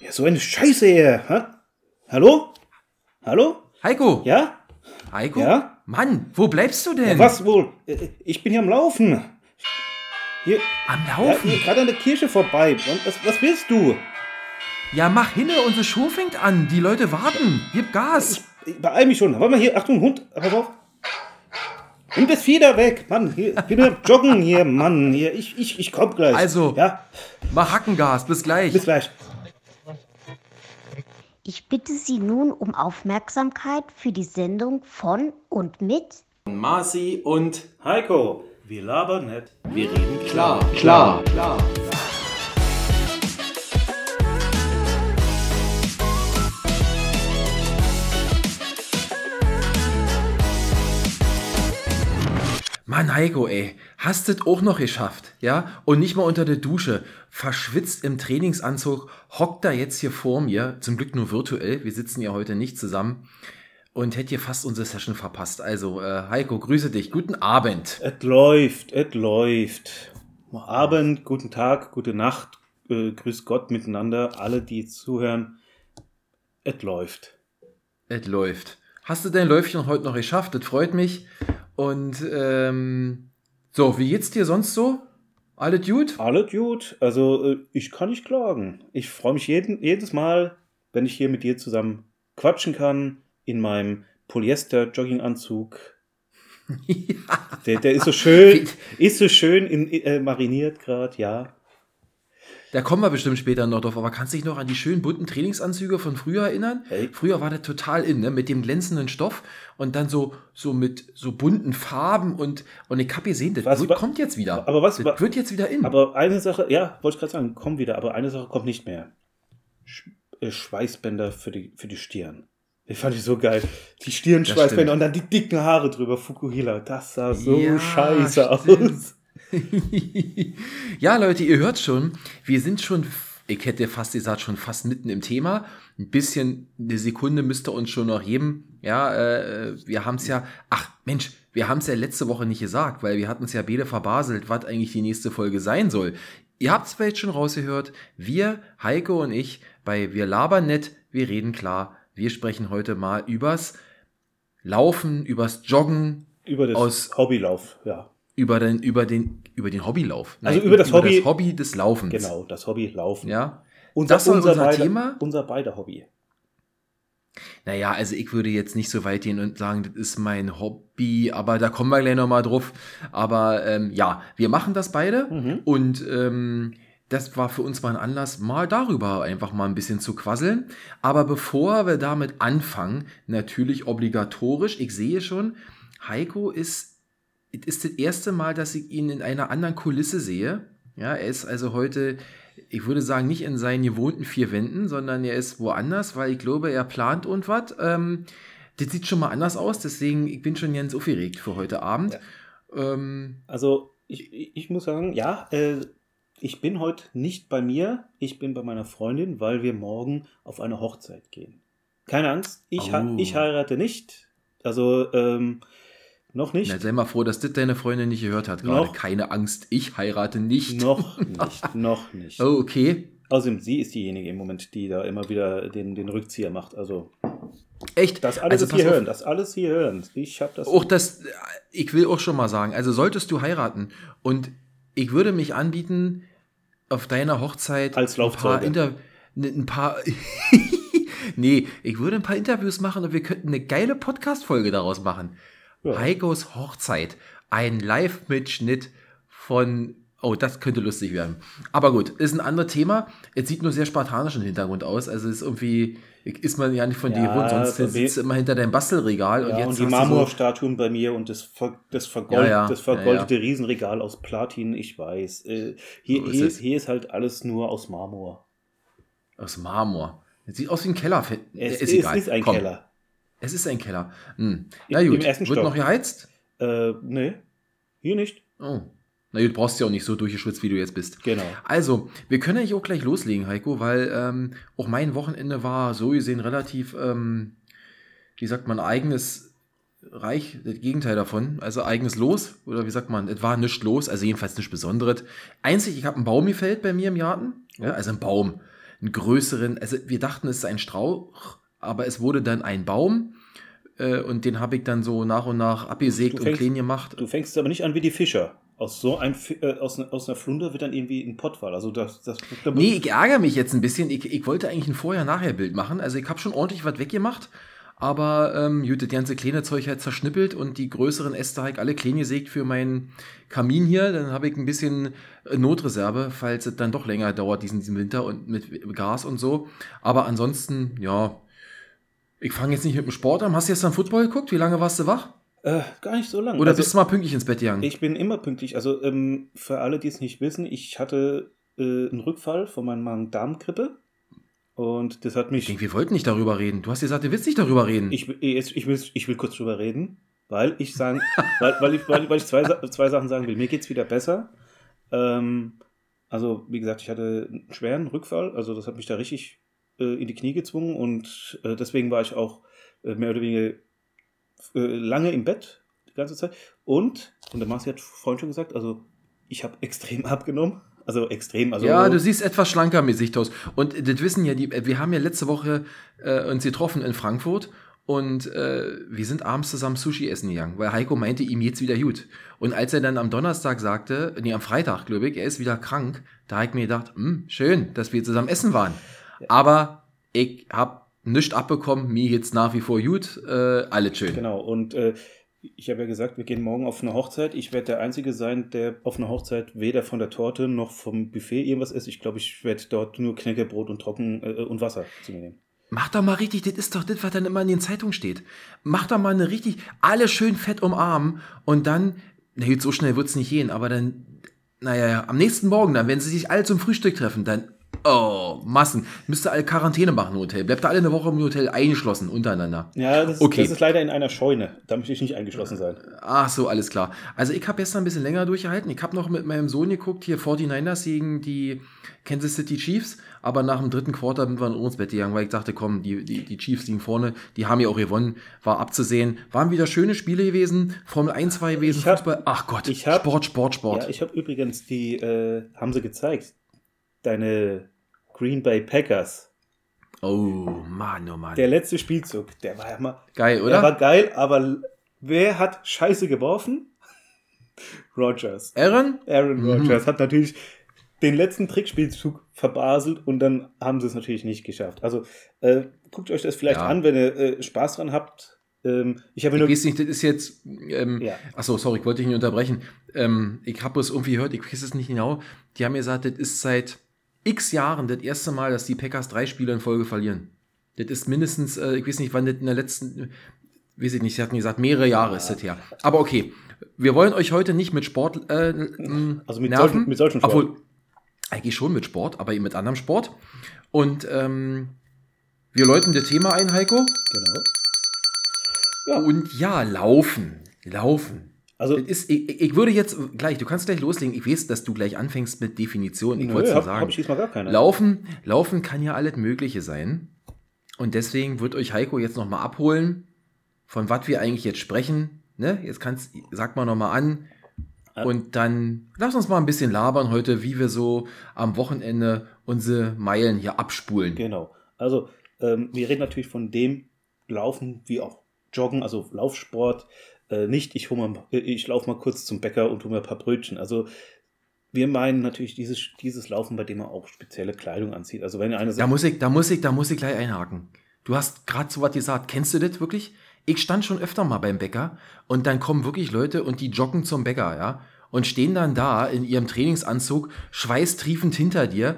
Ja, so eine Scheiße hier. Hä? Hallo? Hallo? Heiko! Ja? Heiko? Ja? Mann, wo bleibst du denn? ja was wohl? Äh, Ich bin hier am Laufen. Hier, Am ja, Laufen? hier gerade an der Kirche vorbei. Was, was willst du? Ja, mach hinne, unsere Show fängt an. Die Leute warten. Gib Gas. Ich beeil mich schon. Warte mal hier. Achtung, Hund. Pass auf. Nimm das Fieder weg. Mann, hier, ich bin nur Joggen hier, Mann. Hier, ich, ich, ich komm gleich. Also. Ja, Mach Hackengas. Bis gleich. bis gleich. Ich bitte Sie nun um Aufmerksamkeit für die Sendung von und mit Marci und Heiko. Wir labern nicht. Wir reden klar. klar, klar. Mann, Heiko, ey, hast es auch noch geschafft, ja? Und nicht mal unter der Dusche, verschwitzt im Trainingsanzug, hockt da jetzt hier vor mir, zum Glück nur virtuell, wir sitzen ja heute nicht zusammen und hätte hier fast unsere Session verpasst. Also, äh, Heiko, grüße dich, guten Abend. Es läuft, es läuft. Abend, guten Tag, gute Nacht, äh, grüß Gott miteinander, alle, die zuhören. Es läuft. Es läuft. Hast du dein Läufchen heute noch geschafft? Das freut mich. Und ähm, so, wie geht's dir sonst so? Alles gut? Alles gut, also äh, ich kann nicht klagen. Ich freue mich jeden, jedes Mal, wenn ich hier mit dir zusammen quatschen kann, in meinem Polyester-Jogginganzug. Der, der ist so schön, ist so schön in, äh, mariniert gerade, ja. Da kommen wir bestimmt später noch drauf. Aber kannst du dich noch an die schönen bunten Trainingsanzüge von früher erinnern? Hey. Früher war das total in, ne? Mit dem glänzenden Stoff und dann so, so mit so bunten Farben und, und ich hab gesehen, das Was- wird, kommt jetzt wieder. aber was- das wird jetzt wieder in. Aber eine Sache, ja, wollte ich gerade sagen, kommt wieder, aber eine Sache kommt nicht mehr. Sch äh, Schweißbänder für die, für die Stirn. Die fand ich so geil. Die Stirnschweißbänder und dann die dicken Haare drüber, Fukuhila. Das sah so Ja, scheiße stimmt. aus. ja, Leute, ihr hört schon, wir sind schon, ich hätte fast gesagt, schon fast mitten im Thema. Ein bisschen, eine Sekunde müsste uns schon noch geben. Ja, äh, wir haben es ja, ach Mensch, wir haben es ja letzte Woche nicht gesagt, weil wir hatten es ja beide verbaselt, was eigentlich die nächste Folge sein soll. Ihr habt es vielleicht schon rausgehört, wir, Heiko und ich, bei Wir labern nett, wir reden klar, wir sprechen heute mal übers Laufen, übers Joggen, Über das Aus- Hobbylauf, ja. Über den, über den, über den Hobbylauf. Also über das Hobby- das Hobby des Laufens. Genau, das Hobby Laufen. Ja. Unser, Das soll unser beide, Thema? Unser beider Hobby. Naja, also ich würde jetzt nicht so weit gehen und sagen, das ist mein Hobby, aber da kommen wir gleich nochmal drauf. Aber ähm, ja, wir machen das beide Mhm. und ähm, das war für uns mal ein Anlass, mal darüber einfach mal ein bisschen zu quasseln. Aber bevor wir damit anfangen, natürlich obligatorisch, ich sehe schon, Heiko ist, es ist das erste Mal, dass ich ihn in einer anderen Kulisse sehe. Ja, er ist also heute, ich würde sagen, nicht in seinen gewohnten vier Wänden, sondern er ist woanders, weil ich glaube, er plant und was. Ähm, das sieht schon mal anders aus, deswegen ich bin schon ganz aufgeregt für heute Abend. Ähm, Also, ich, ich muss sagen, ja, äh, ich bin heute nicht bei mir, ich bin bei meiner Freundin, weil wir morgen auf eine Hochzeit gehen. Keine Angst, ich, Oh. ich heirate nicht. Also, ähm, noch nicht. na, sei mal froh, dass das deine Freundin nicht gehört hat gerade. Noch? Keine Angst, ich heirate nicht. Noch nicht, noch nicht. Oh, okay. Außerdem, sie ist diejenige im Moment, die da immer wieder den, den Rückzieher macht. Also, Echt? das alles also, hier auf, hören, das alles hier hören. Ich habe das. Auch das, ich will auch schon mal sagen, also solltest du heiraten und ich würde mich anbieten, auf deiner Hochzeit Als ein paar, Laufzeuge. Inter ne, ein paar Nee, ich würde ein paar Interviews machen und wir könnten eine geile Podcast-Folge daraus machen. Ja. Heikos Hochzeit. Ein Live-Mitschnitt von. Oh, das könnte lustig werden. Aber gut, ist ein anderes Thema. Es sieht nur sehr spartanisch im Hintergrund aus. Also ist irgendwie, ist man ja nicht von dir Ja, gewohnt, sonst aber sitzt immer hinter deinem Bastelregal und ja, jetzt und die du so, Marmorstatuen bei mir und das, ver, das, vergold, Ja, das vergoldete Riesenregal aus Platin, ich weiß. Äh, hier, So ist hier, es. hier ist halt alles nur aus Marmor. Aus Marmor. Das sieht aus wie ein Keller. Es ist, ist, ist ein Komm, Keller. Es ist ein Keller. Hm. Na Im gut, ersten wird Stock. noch geheizt? Äh, nee, hier nicht. Oh. Na gut, brauchst ja auch nicht so durchgeschwitzt, wie du jetzt bist. Genau. Also, wir können eigentlich auch gleich loslegen, Heiko, weil ähm, auch mein Wochenende war so gesehen relativ, ähm, wie sagt man, eigenes Reich, das Gegenteil davon, also eigenes Los, oder wie sagt man, es war nichts los, also jedenfalls nichts Besonderes. Einzig, ich habe einen Baum gefällt bei mir im Garten, ja, also ein Baum. einen größeren, also wir dachten, es ist ein Strauch, aber es wurde dann ein Baum äh, und den habe ich dann so nach und nach abgesägt und klein gemacht. Du fängst aber nicht an wie die Fischer. Aus so ein, äh, aus, aus einer Flunder wird dann irgendwie ein Pottwall. Also das, das, das nee, ich ärgere mich jetzt ein bisschen. Ich, ich wollte eigentlich ein Vorher-Nachher-Bild machen. Also ich habe schon ordentlich was weggemacht. Aber ähm, gut, das ganze kleine Zeug halt zerschnippelt und die größeren Äste habe ich alle klein gesägt für meinen Kamin hier. Dann habe ich ein bisschen äh, Notreserve, falls es dann doch länger dauert, diesen, diesen Winter und mit Gas und so. Aber ansonsten, ja, ich fange jetzt nicht mit dem Sport an. Hast du gestern Football geguckt? Wie lange warst du wach? Äh, gar nicht so lange. Oder also, bist du mal pünktlich ins Bett gegangen? Ich bin immer pünktlich. Also ähm, für alle, die es nicht wissen, ich hatte äh, einen Rückfall von meiner Magen-Darm-Grippe. Und das hat mich. Ich denke, wir wollten nicht darüber reden. Du hast gesagt, du willst nicht darüber reden. Ich, ich, ich, will, ich will kurz darüber reden, weil ich sagen, weil, weil, ich, weil, weil ich zwei, zwei Sachen sagen will. Mir geht es wieder besser. Ähm, also, wie gesagt, ich hatte einen schweren Rückfall. Also, das hat mich da richtig äh, in die Knie gezwungen und äh, deswegen war ich auch äh, mehr oder weniger äh, lange im Bett die ganze Zeit. Und, und der Marci hat vorhin schon gesagt, also ich habe extrem abgenommen. Also extrem. Also ja, du siehst etwas schlanker Sicht aus. Und das wissen ja die, wir haben ja letzte Woche äh, uns getroffen in Frankfurt und äh, wir sind abends zusammen Sushi essen gegangen, weil Heiko meinte, ihm geht's wieder gut. Und als er dann am Donnerstag sagte, nee, am Freitag, glaube ich, er ist wieder krank, da habe ich mir gedacht, hm, schön, dass wir zusammen essen waren. Ja. Aber ich habe nichts abbekommen, mir jetzt nach wie vor gut, äh, alles schön. Genau, und äh, ich habe ja gesagt, wir gehen morgen auf eine Hochzeit. Ich werde der Einzige sein, der auf einer Hochzeit weder von der Torte noch vom Buffet irgendwas isst. Ich glaube, ich werde dort nur Knäckebrot und Trocken äh, und Wasser zu mir nehmen. Mach doch mal richtig, das ist doch das, was dann immer in den Zeitungen steht. Mach doch mal eine richtig, alle schön fett umarmen und dann, na gut, so schnell wird es nicht gehen, aber dann, naja, am nächsten Morgen dann, wenn sie sich alle zum Frühstück treffen, dann Oh, Massen. Müsste alle Quarantäne machen im Hotel. Bleibt da alle eine Woche im Hotel eingeschlossen untereinander. Ja, das, okay. das ist leider in einer Scheune. Da möchte ich nicht eingeschlossen sein. Ach so, alles klar. Also ich habe gestern ein bisschen länger durchgehalten. Ich habe noch mit meinem Sohn geguckt, hier 49ers gegen die Kansas City Chiefs. Aber nach dem dritten Quarter sind wir in uns Bett gegangen, weil ich dachte, komm, die, die, die Chiefs liegen vorne. Die haben ja auch gewonnen. War abzusehen. Waren wieder schöne Spiele gewesen. Formel 1 war gewesen. Hab, Fußball. Ach Gott. Ich hab, Sport, Sport, Sport. Ja, ich habe übrigens die, äh, haben sie gezeigt. Deine Green Bay Packers. Oh, Mann, oh Mann. Der letzte Spielzug, der war ja mal. Geil, oder? Der war geil, aber wer hat Scheiße geworfen? Rogers. Aaron? Aaron mhm. Rodgers hat natürlich den letzten Trickspielzug verbaselt und dann haben sie es natürlich nicht geschafft. Also äh, guckt euch das vielleicht ja. an, wenn ihr äh, Spaß dran habt. Ähm, ich habe nur. Ich weiß nicht, das ist jetzt. Ähm, ja. Achso, sorry, ich wollte dich nicht unterbrechen. Ähm, ich habe es irgendwie gehört, ich weiß es nicht genau. Die haben mir gesagt, das ist seit x Jahren das erste Mal, dass die Packers drei Spiele in Folge verlieren. Das ist mindestens, äh, ich weiß nicht, wann das in der letzten, weiß ich nicht, sie hatten gesagt, mehrere Jahre ja. ist das her. Aber okay, wir wollen euch heute nicht mit Sport äh, Also mit nerven, solchen, mit solchen Sport. Obwohl, eigentlich schon mit Sport, aber eben mit anderem Sport. Und ähm, wir läuten das Thema ein, Heiko. Genau. Ja. Und ja, laufen. Laufen. Also, ist, ich, ich, würde jetzt gleich, du kannst gleich loslegen. Ich weiß, dass du gleich anfängst mit Definitionen. Ich wollte es sagen. Hab. Laufen, Laufen kann ja alles Mögliche sein. Und deswegen wird euch Heiko jetzt nochmal abholen, von was wir eigentlich jetzt sprechen. Ne? Jetzt kannst, sag mal nochmal an. Und dann lass uns mal ein bisschen labern heute, wie wir so am Wochenende unsere Meilen hier abspulen. Genau. Also, ähm, wir reden natürlich von dem Laufen wie auch Joggen, also Laufsport, äh, nicht, ich, äh, ich laufe mal kurz zum Bäcker und hole mir ein paar Brötchen. Also wir meinen natürlich dieses, dieses Laufen, bei dem man auch spezielle Kleidung anzieht. Also wenn eine da muss ich, da muss ich, da muss ich gleich einhaken. Du hast gerade so was gesagt. Kennst du das wirklich? Ich stand schon öfter mal beim Bäcker und dann kommen wirklich Leute und die joggen zum Bäcker, ja, und stehen dann da in ihrem Trainingsanzug, schweißtriefend hinter dir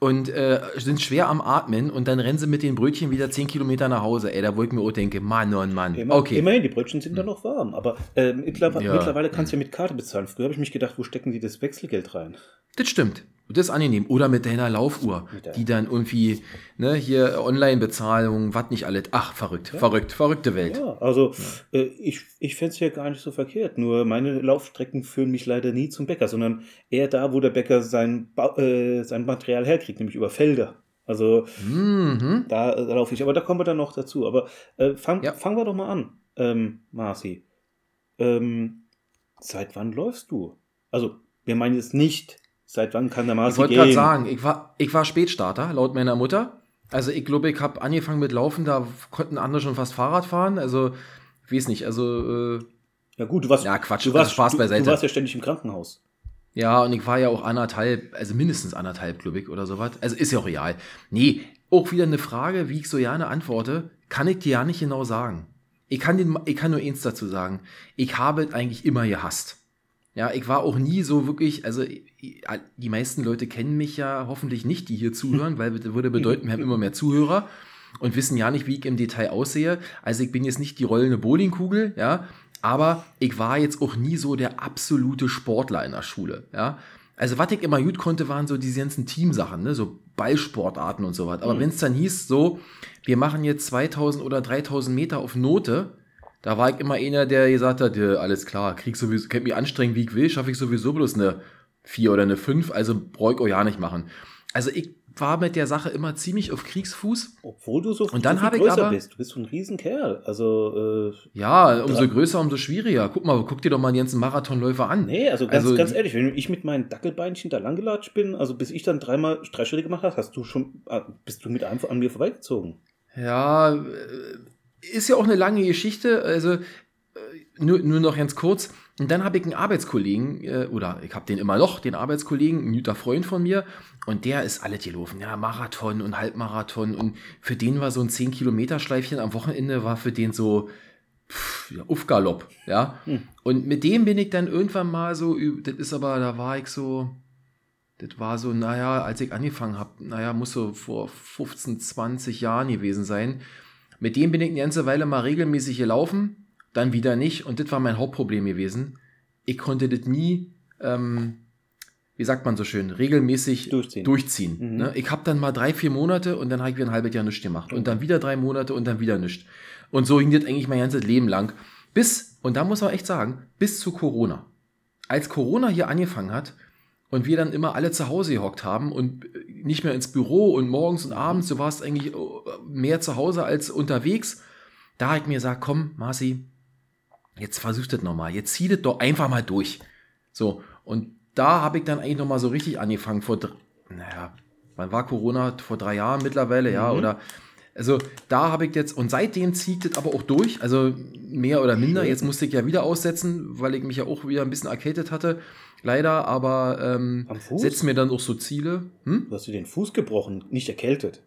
und äh, sind schwer am Atmen und dann rennen sie mit den Brötchen wieder 10 Kilometer nach Hause. Ey, da wo ich mir auch denke, Mann, oh Mann. Immer, okay. Immerhin, die Brötchen sind dann noch warm. Aber äh, mittlerweile, ja. mittlerweile kannst du ja mit Karte bezahlen. Früher habe ich mich gedacht, wo stecken die das Wechselgeld rein? Das stimmt. Das ist angenehm. Oder mit deiner Laufuhr, mit die dann irgendwie, ne, hier Online-Bezahlung, was nicht alles. Ach, verrückt, ja. verrückt, verrückte Welt. Ja, also ja. Äh, ich, ich fände es ja gar nicht so verkehrt. Nur meine Laufstrecken führen mich leider nie zum Bäcker, sondern eher da, wo der Bäcker sein, äh, sein Material herkriegt, nämlich über Felder. Also mhm. da, da laufe ich. Aber da kommen wir dann noch dazu. Aber äh, fang, ja. fangen wir doch mal an, ähm, Marci. Ähm, seit wann läufst du? Also, wir meinen jetzt nicht Seit wann kann der Ich Marci wollte gehen? gerade sagen, ich war, ich war Spätstarter, laut meiner Mutter. Also ich glaube, ich habe angefangen mit Laufen, da konnten andere schon fast Fahrrad fahren. Also, ich weiß nicht, also äh, Ja gut, du warst, Ja, Quatsch, du warst, also Spaß du, beiseite. Du warst ja ständig im Krankenhaus. Ja, und ich war ja auch anderthalb, also mindestens anderthalb, glaube ich, oder sowas. Also ist ja auch real. Nee, auch wieder eine Frage, wie ich so gerne antworte, kann ich dir ja nicht genau sagen. Ich kann, den, ich kann nur eins dazu sagen. Ich habe es eigentlich immer gehasst. Ja, ich war auch nie so wirklich, also die meisten Leute kennen mich ja hoffentlich nicht, die hier zuhören, weil das würde bedeuten, wir haben immer mehr Zuhörer und wissen ja nicht, wie ich im Detail aussehe. Also ich bin jetzt nicht die rollende Bowlingkugel, ja, aber ich war jetzt auch nie so der absolute Sportler in der Schule, ja. Also was ich immer gut konnte, waren so diese ganzen Teamsachen, ne? so Ballsportarten und so was. Aber wenn es dann hieß, so, wir machen jetzt 2000 oder 3000 Meter auf Note, da war ich immer einer, der gesagt hat, ja, alles klar, krieg sowieso, könnt mich anstrengen, wie ich will, schaffe ich sowieso bloß eine 4 oder eine 5, also brauche ich auch ja nicht machen. Also ich war mit der Sache immer ziemlich auf Kriegsfuß. Obwohl du so, Und dann so viel größer aber- bist. Du bist so ein Riesenkerl. Also, äh, Ja, umso größer, umso schwieriger. Guck mal, guck dir doch mal den ganzen Marathonläufer an. nee, also ganz, Also ganz ehrlich, wenn ich mit meinen Dackelbeinchen da langgelatscht bin, also bis ich dann dreimal drei Schritte gemacht habe, hast du schon, ah, bist du mit einfach an mir vorbeigezogen. Ja, äh, ist ja auch eine lange Geschichte. Also äh, nur, nur noch ganz kurz. Und dann habe ich einen Arbeitskollegen, äh, oder ich habe den immer noch, den Arbeitskollegen, ein guter Freund von mir, und der ist alles gelaufen. Ja, Marathon und Halbmarathon. Und für den war so ein 10-Kilometer-Schleifchen am Wochenende, war für den so pff, ja, Uffgalopp. Ja. Hm. Und mit dem bin ich dann irgendwann mal so, das ist aber, da war ich so, das war so, naja, als ich angefangen habe, naja, muss so vor 15, 20 Jahren gewesen sein. Mit dem bin ich eine ganze Weile mal regelmäßig gelaufen, dann wieder nicht. Und das war mein Hauptproblem gewesen. Ich konnte das nie, ähm, wie sagt man so schön, regelmäßig Durchziehen. durchziehen. Mhm. Ne? Ich habe dann mal drei, vier Monate und dann habe ich wieder ein halbes Jahr nichts gemacht. Und dann wieder drei Monate und dann wieder nichts. Und so ging das eigentlich mein ganzes Leben lang. Bis, und da muss man echt sagen, bis zu Corona. Als Corona hier angefangen hat, und wir dann immer alle zu Hause gehockt haben und nicht mehr ins Büro und morgens und abends, du warst eigentlich äh, mehr zu Hause als unterwegs. Da habe ich mir gesagt, komm, Marci, jetzt versuch das nochmal, jetzt zieh das doch einfach mal durch. So, und da habe ich dann eigentlich nochmal so richtig angefangen vor, naja, wann war Corona? Vor drei Jahren mittlerweile, ja, Mhm. oder, also da habe ich jetzt, und seitdem zieht das aber auch durch, also mehr oder minder, Schön. jetzt musste ich ja wieder aussetzen, weil ich mich ja auch wieder ein bisschen erkältet hatte, leider, aber ähm, setze mir dann auch so Ziele. Hm? Du hast dir den Fuß gebrochen, nicht erkältet.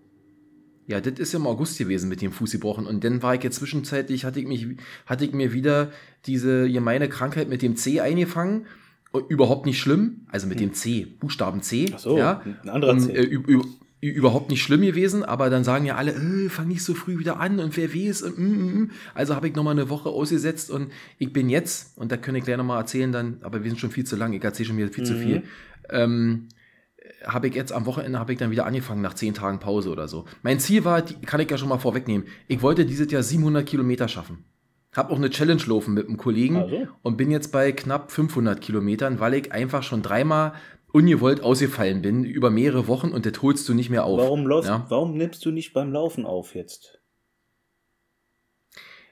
Ja, das ist ja im August gewesen mit dem Fuß gebrochen. Und dann war ich jetzt zwischenzeitlich, hatte ich, mich, hatte ich mir wieder diese gemeine Krankheit mit dem C eingefangen. Und überhaupt nicht schlimm. Also mit dem C, Buchstaben C. Ach so, ja. ein anderer Und, C. äh, üb- üb- überhaupt nicht schlimm gewesen, aber dann sagen ja alle, äh, fang nicht so früh wieder an und wer weiß. Und, mm, mm, mm. Also habe ich nochmal eine Woche ausgesetzt und ich bin jetzt, und da kann ich gleich nochmal erzählen, dann, aber wir sind schon viel zu lang, ich erzähle schon wieder viel zu Mhm. viel. Ähm, habe ich jetzt am Wochenende habe ich dann wieder angefangen nach zehn Tagen Pause oder so. Mein Ziel war, die, kann ich ja schon mal vorwegnehmen, ich wollte dieses Jahr 700 Kilometer schaffen. Habe auch eine Challenge laufen mit einem Kollegen Also? und bin jetzt bei knapp 500 Kilometern, weil ich einfach schon dreimal ungewollt ausgefallen bin über mehrere Wochen und das holst du nicht mehr auf. Warum, läufst, Ja? warum nimmst du nicht beim Laufen auf jetzt?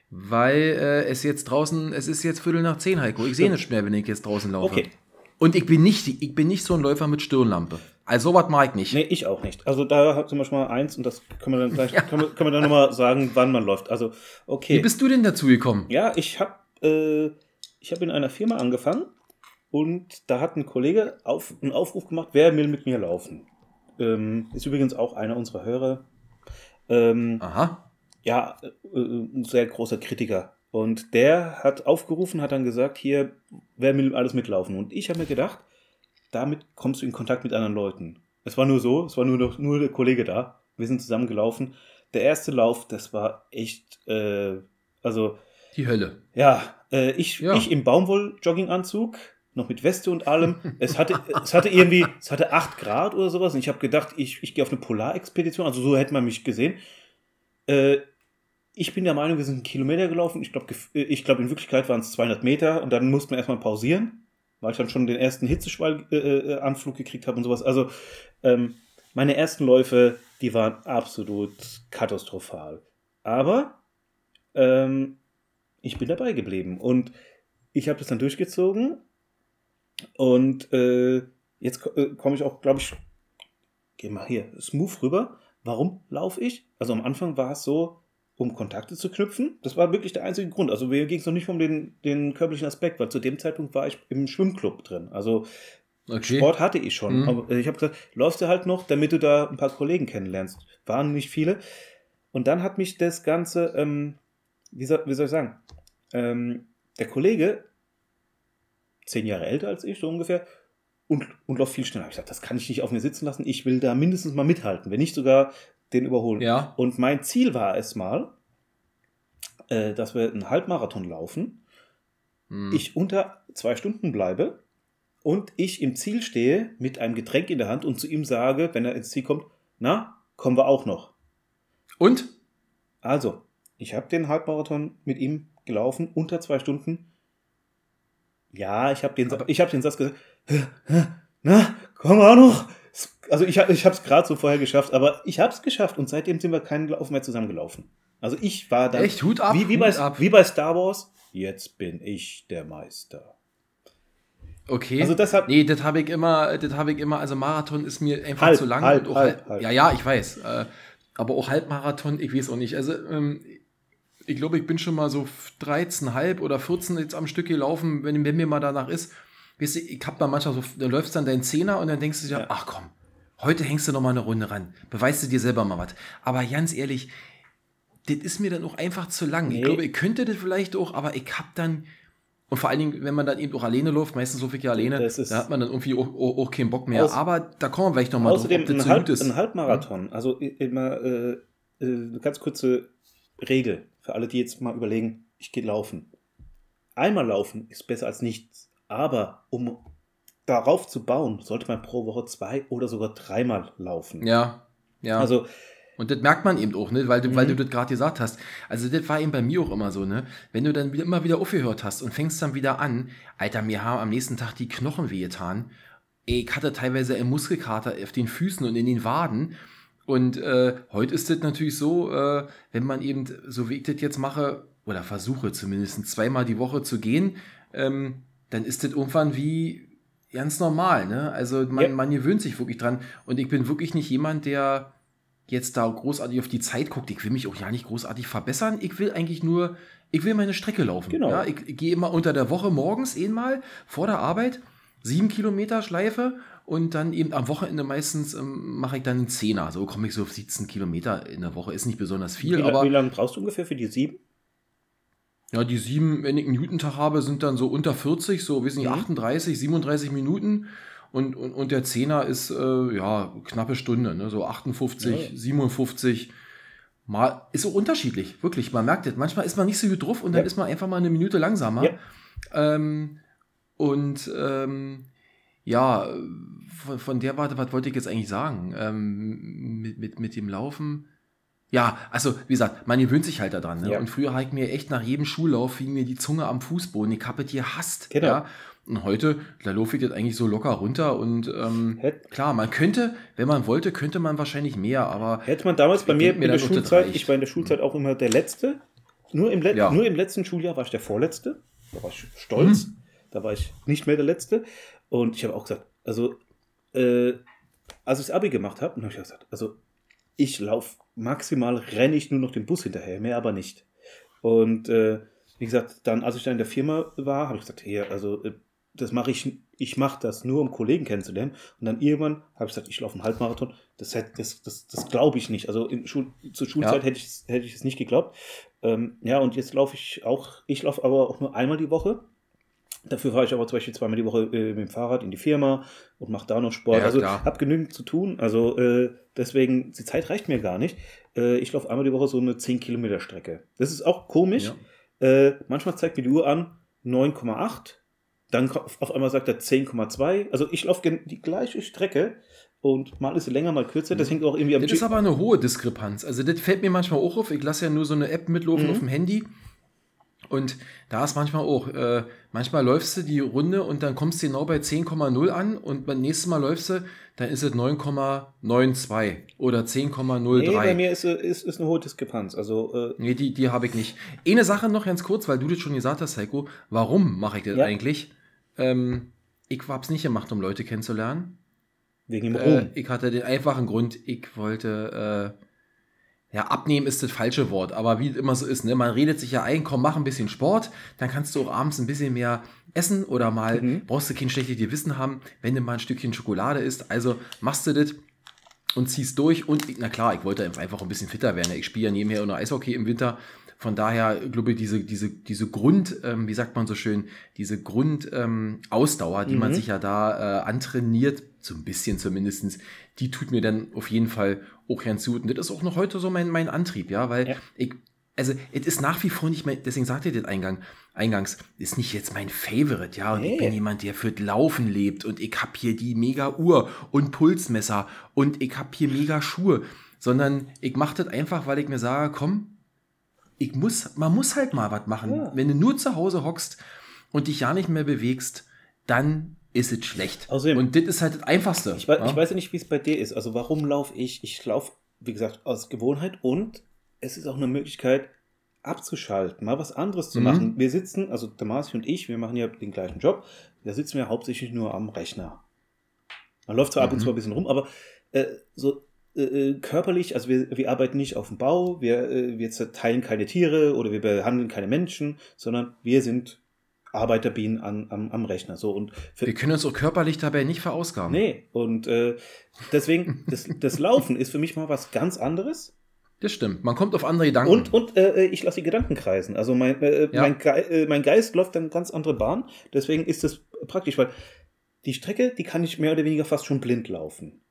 Weil äh, es jetzt draußen, es ist jetzt Viertel nach zehn, Heiko. Ich sehe nicht mehr, wenn ich jetzt draußen laufe. Okay. Und ich bin nicht, ich bin nicht so ein Läufer mit Stirnlampe. Also sowas mag ich nicht. Nee, ich auch nicht. Also da hat zum Beispiel mal eins und das können wir dann gleich, können wir, können wir dann nochmal sagen, wann man läuft. Also, okay. Wie bist du denn dazu gekommen? Ja, ich habe äh, ich hab in einer Firma angefangen und da hat ein Kollege auf, einen Aufruf gemacht, wer will mit mir laufen. Ähm, ist übrigens auch einer unserer Hörer. Ähm, Aha. ja, äh, ein sehr großer Kritiker. Und der hat aufgerufen, hat dann gesagt, hier, wer will alles mitlaufen? Und ich habe mir gedacht, damit kommst du in Kontakt mit anderen Leuten. Es war nur so, es war nur, noch, nur der Kollege da. Wir sind zusammen gelaufen. Der erste Lauf, das war echt, äh, also Die Hölle. ja, äh, ich, Ja. ich im Baumwoll-Jogginganzug, noch mit Weste und allem. Es hatte, es hatte irgendwie, es hatte 8 Grad oder sowas. Und ich habe gedacht, ich, ich gehe auf eine Polarexpedition. Also so hätte man mich gesehen. Äh, ich bin der Meinung, wir sind einen Kilometer gelaufen. Ich glaube, ich glaub, in Wirklichkeit waren es 200 Meter. Und dann mussten wir erstmal pausieren, weil ich dann schon den ersten Hitzeschwall-Anflug gekriegt habe und sowas. Also ähm, meine ersten Läufe, die waren absolut katastrophal. Aber ähm, ich bin dabei geblieben und ich habe das dann durchgezogen und äh, jetzt äh, komme ich auch, glaube ich, geh mal hier, smooth rüber. Warum laufe ich? Also am Anfang war es so, um Kontakte zu knüpfen. Das war wirklich der einzige Grund. Also mir ging es noch nicht um den, den körperlichen Aspekt, weil zu dem Zeitpunkt war ich im Schwimmclub drin. Also okay. Sport hatte ich schon. Mhm. Aber ich habe gesagt, läufst du halt noch, damit du da ein paar Kollegen kennenlernst. Waren nicht viele. Und dann hat mich das Ganze, ähm, wie, soll, wie soll ich sagen, ähm, der Kollege, zehn Jahre älter als ich, so ungefähr, und, und läuft viel schneller. Ich gesagt, das kann ich nicht auf mir sitzen lassen. Ich will da mindestens mal mithalten, wenn nicht sogar den überholen. Ja. Und mein Ziel war es mal, äh, dass wir einen Halbmarathon laufen, hm. ich unter zwei Stunden bleibe und ich im Ziel stehe mit einem Getränk in der Hand und zu ihm sage, wenn er ins Ziel kommt, na, kommen wir auch noch. Und? Also, ich habe den Halbmarathon mit ihm gelaufen, unter zwei Stunden. Ja, ich habe den, hab den Satz gesagt, na, wir auch noch. Also ich, ich habe es gerade so vorher geschafft, aber ich habe es geschafft und seitdem sind wir keinen Lauf mehr zusammengelaufen. Also ich war dann. Echt, Hut ab. Wie, wie, Hut bei, ab. wie bei Star Wars. Jetzt bin ich der Meister. Okay. Also deshalb. Nee, das habe ich immer, das habe ich immer, also Marathon ist mir einfach halb, zu lang. Halb, und halb, halb. Ja, ja, ich weiß. Äh, aber auch Halbmarathon, ich weiß auch nicht. Also, ähm, ich glaube, ich bin schon mal so 13,5 oder 14 jetzt am Stück gelaufen, wenn, wenn mir mal danach ist. Weißt du, ich hab da manchmal so, da läufst dann dein Zehner und dann denkst du dir, ja. ach komm, heute hängst du noch mal eine Runde ran. Beweist du dir selber mal was. Aber ganz ehrlich, das ist mir dann auch einfach zu lang. Nee. Ich glaube, ich könnte das vielleicht auch, aber ich hab dann, und vor allen Dingen, wenn man dann eben auch alleine läuft, meistens so viel alleine, da hat man dann irgendwie auch, auch, auch keinen Bock mehr. Aus, aber da kommen wir vielleicht nochmal drauf, ob das ein, Halb, ein Halbmarathon, also immer äh, äh, eine ganz kurze Regel für alle, die jetzt mal überlegen, ich gehe laufen. Einmal laufen ist besser als nichts. Aber um darauf zu bauen, sollte man pro Woche zwei oder sogar dreimal laufen. Ja, ja. Also und das merkt man eben auch, ne? weil, du, mhm. weil du das gerade gesagt hast. Also das war eben bei mir auch immer so, ne? Wenn du dann immer wieder aufgehört hast und fängst dann wieder an, Alter, mir haben am nächsten Tag die Knochen wehgetan. Ich hatte teilweise einen Muskelkater auf den Füßen und in den Waden. Und äh, heute ist das natürlich so, äh, wenn man eben, so wie ich das jetzt mache, oder versuche zumindest zweimal die Woche zu gehen, ähm, dann ist das irgendwann wie ganz normal. Ne? Also man, ja. man gewöhnt sich wirklich dran. Und ich bin wirklich nicht jemand, der jetzt da großartig auf die Zeit guckt. Ich will mich auch ja nicht großartig verbessern. Ich will eigentlich nur, ich will meine Strecke laufen. Genau. Ja, ich, ich gehe immer unter der Woche morgens einmal vor der Arbeit, sieben Kilometer Schleife und dann eben am Wochenende meistens ähm, mache ich dann einen Zehner. So komme ich so auf 17 Kilometer in der Woche. Ist nicht besonders viel. Wie, aber wie lange brauchst du ungefähr für die sieben? Ja, die sieben, wenn ich einen Newton-Tag habe, sind dann so unter 40, so, wissen nicht, mhm. 38, 37 Minuten. Und, und, und der Zehner ist, äh, ja, knappe Stunde, ne? so 58, ja. 57. Mal, ist so unterschiedlich, wirklich. Man merkt es. Manchmal ist man nicht so gut drauf und dann ist man einfach mal eine Minute langsamer. Ja. Ähm, und ähm, ja, von, von der Warte, was wollte ich jetzt eigentlich sagen? Ähm, mit, mit, mit dem Laufen. Ja, also wie gesagt, man gewöhnt sich halt daran. Ne? Ja. Und früher habe ich mir echt nach jedem Schullauf fing mir die Zunge am Fußboden. Ich habe es hasst. Genau. Ja? Und heute, da laufe ich das eigentlich so locker runter und ähm, klar, man könnte, wenn man wollte, könnte man wahrscheinlich mehr, aber. Hätte man damals bei mir in der Schulzeit, ich war in der Schulzeit auch immer der Letzte. Nur im, Le ja. nur im letzten Schuljahr war ich der Vorletzte. Da war ich stolz. Hm. Da war ich nicht mehr der Letzte. Und ich habe auch gesagt, also, äh, als ich das Abi gemacht habe, habe ich gesagt, also ich laufe maximal, renne ich nur noch den Bus hinterher, mehr aber nicht. Und äh, wie gesagt, dann, als ich dann in der Firma war, habe ich gesagt, hier, also äh, das mache ich, ich mache das nur, um Kollegen kennenzulernen. Und dann irgendwann habe ich gesagt, ich laufe einen Halbmarathon. Das, das, das, das glaube ich nicht. Also in Schul, zur Schulzeit ja. hätte ich es hätte nicht geglaubt. Ähm, ja, und jetzt laufe ich auch, ich laufe aber auch nur einmal die Woche. Dafür fahre ich aber zum Beispiel zweimal die Woche äh, mit dem Fahrrad in die Firma und mache da noch Sport. Ja, also habe genügend zu tun. Also äh, deswegen, die Zeit reicht mir gar nicht. Äh, ich laufe einmal die Woche so eine 10 Kilometer Strecke. Das ist auch komisch. Ja. Äh, manchmal zeigt mir die Uhr an 9,8. Dann auf einmal sagt er 10,2. Also ich laufe die gleiche Strecke und mal ist sie länger, mal kürzer. Das hängt auch irgendwie am Das ist aber eine hohe Diskrepanz. Also das fällt mir manchmal auch auf. Ich lasse ja nur so eine App mitlaufen mhm. auf dem Handy. Und da ist manchmal auch, äh, manchmal läufst du die Runde und dann kommst du genau bei 10,0 an und beim nächsten Mal läufst du, dann ist es 9,92 oder 10,03. Nee, bei mir ist, ist, ist eine hohe Diskrepanz. Also, äh nee, die, die habe ich nicht. Eine Sache noch ganz kurz, weil du das schon gesagt hast, Heiko. Warum mache ich das ja. eigentlich? Ähm, ich habe es nicht gemacht, um Leute kennenzulernen. Wegen dem Äh, Ruhm. ich hatte den einfachen Grund, ich wollte, äh, ja, abnehmen ist das falsche Wort, aber wie es immer so ist, ne? man redet sich ja ein, komm, mach ein bisschen Sport, dann kannst du auch abends ein bisschen mehr essen oder mal, Mhm. brauchst du kein schlechtes Gewissen haben, wenn du mal ein Stückchen Schokolade isst, also machst du das und ziehst durch und, na klar, ich wollte einfach ein bisschen fitter werden, ich spiele ja nebenher auch noch Eishockey im Winter, von daher glaube ich, diese, diese, diese Grund, ähm, wie sagt man so schön, diese Grundausdauer, ähm, Ausdauer, die man Mhm. sich ja da äh, antrainiert, so ein bisschen zumindestens, die tut mir dann auf jeden Fall auch ganz gut. Und das ist auch noch heute so mein, mein Antrieb, ja, weil Ja. ich, also es ist nach wie vor nicht mein, deswegen sagte ich das Eingang, eingangs, ist nicht jetzt mein Favorite, ja, und ich Nee. bin jemand, der fürs Laufen lebt und ich hab hier die mega Uhr und Pulsmesser und ich hab hier mega Schuhe, sondern ich mache das einfach, weil ich mir sage, komm, ich muss, man muss halt mal was machen. Ja. Wenn du nur zu Hause hockst und dich ja nicht mehr bewegst, dann ist es schlecht. Außerdem- und das ist halt das Einfachste. Ich weiß, ja? ich weiß nicht, wie es bei dir ist. Also warum laufe ich? Ich laufe, wie gesagt, aus Gewohnheit und es ist auch eine Möglichkeit, abzuschalten, mal was anderes zu Mhm. machen. Wir sitzen, also der Marci und ich, wir machen ja den gleichen Job, da sitzen wir hauptsächlich nur am Rechner. Man läuft zwar ab und Mhm. zu ein bisschen rum, aber äh, so äh, äh, körperlich, also wir, wir arbeiten nicht auf dem Bau, wir, äh, wir zerteilen keine Tiere oder wir behandeln keine Menschen, sondern wir sind Arbeiterbienen an, am, am Rechner. So und für, Wir können uns auch körperlich dabei nicht verausgaben. Nee, und äh, deswegen, das, das Laufen ist für mich mal was ganz anderes. Das stimmt. Man kommt auf andere Gedanken. Und, und äh, ich lasse die Gedanken kreisen. Also mein, äh, Ja. mein, Ge äh, mein Geist läuft dann ganz andere Bahn. Deswegen ist das praktisch, weil die Strecke, die kann ich mehr oder weniger fast schon blind laufen.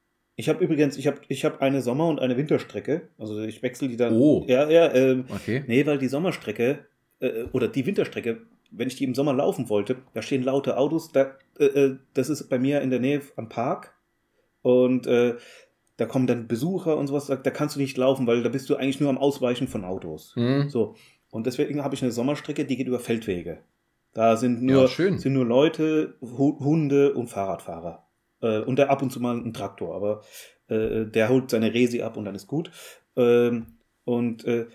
Ich habe übrigens, ich habe ich hab eine Sommer- und eine Winterstrecke. Also ich wechsle die dann. Oh. Ja, ja. Ähm, okay. Nee, weil die Sommerstrecke äh, oder die Winterstrecke, wenn ich die im Sommer laufen wollte, da stehen laute Autos, da, äh, äh, das ist bei mir in der Nähe am Park und äh, da kommen dann Besucher und sowas, da, da kannst du nicht laufen, weil da bist du eigentlich nur am Ausweichen von Autos. Hm. So, und deswegen habe ich eine Sommerstrecke, die geht über Feldwege. Da sind nur, Ja, sind nur Leute, Hu Hunde und Fahrradfahrer. Äh, und da ab und zu mal ein Traktor, aber äh, der holt seine Resi ab und dann ist gut. Ähm, und äh,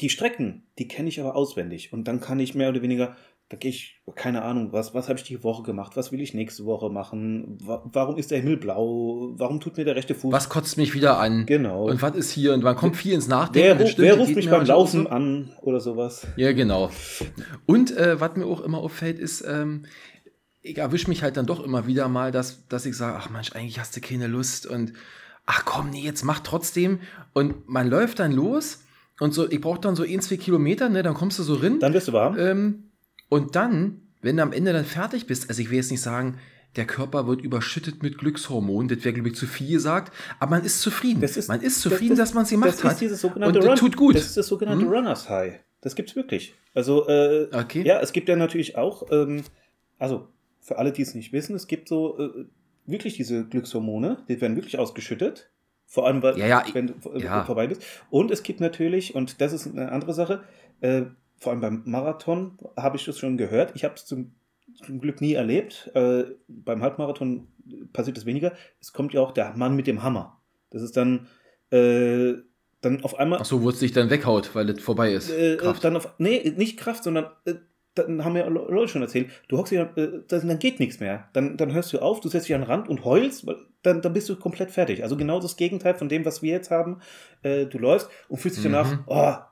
die Strecken, die kenne ich aber auswendig. Und dann kann ich mehr oder weniger, da gehe ich, keine Ahnung, was, was habe ich die Woche gemacht, was will ich nächste Woche machen, Wa warum ist der Himmel blau, warum tut mir der rechte Fuß. Was kotzt mich wieder an? Genau. Und was ist hier? Und man kommt viel ins Nachdenken. wer, stimmt, wer ruft mich beim manchmal auch so. Laufen an oder sowas? Ja, genau. Und äh, was mir auch immer auffällt, ist, ähm, ich erwische mich halt dann doch immer wieder mal, dass, dass ich sage, ach Mensch, eigentlich hast du keine Lust und ach komm, nee, jetzt mach trotzdem. Und man läuft dann los und so, ich brauche dann so ein, zwei Kilometer, ne, dann kommst du so rin. Dann wirst du warm. Ähm, und dann, wenn du am Ende dann fertig bist, also ich will jetzt nicht sagen, der Körper wird überschüttet mit Glückshormonen, das wäre, glaube ich, zu viel gesagt, aber man ist zufrieden. Das ist- man ist das- zufrieden, das- dass man es gemacht das hat. ist dieses sogenannte und das tut gut. Das ist das sogenannte Hm? Runners High. Das gibt's wirklich. Also, äh, Okay. ja, es gibt ja natürlich auch, ähm, also für alle, die es nicht wissen, es gibt so äh, wirklich diese Glückshormone, die werden wirklich ausgeschüttet. Vor allem, weil, Ja, ja, wenn du äh, ja. vorbei bist. Und es gibt natürlich, und das ist eine andere Sache, äh, vor allem beim Marathon habe ich das schon gehört. Ich habe es zum, zum Glück nie erlebt. Äh, beim Halbmarathon passiert das weniger. Es kommt ja auch der Mann mit dem Hammer. Das ist dann, äh, dann auf einmal Ach so, wo es sich dann weghaut, weil das vorbei ist. äh, Kraft. dann auf, nee, nicht Kraft, sondern äh, dann haben ja Le- Leute schon erzählt, du hockst hier, äh, dann, dann geht nichts mehr. Dann, dann hörst du auf, du setzt dich an den Rand und heulst, dann, dann bist du komplett fertig. Also genau das Gegenteil von dem, was wir jetzt haben. Äh, du läufst und fühlst dich Mhm. danach,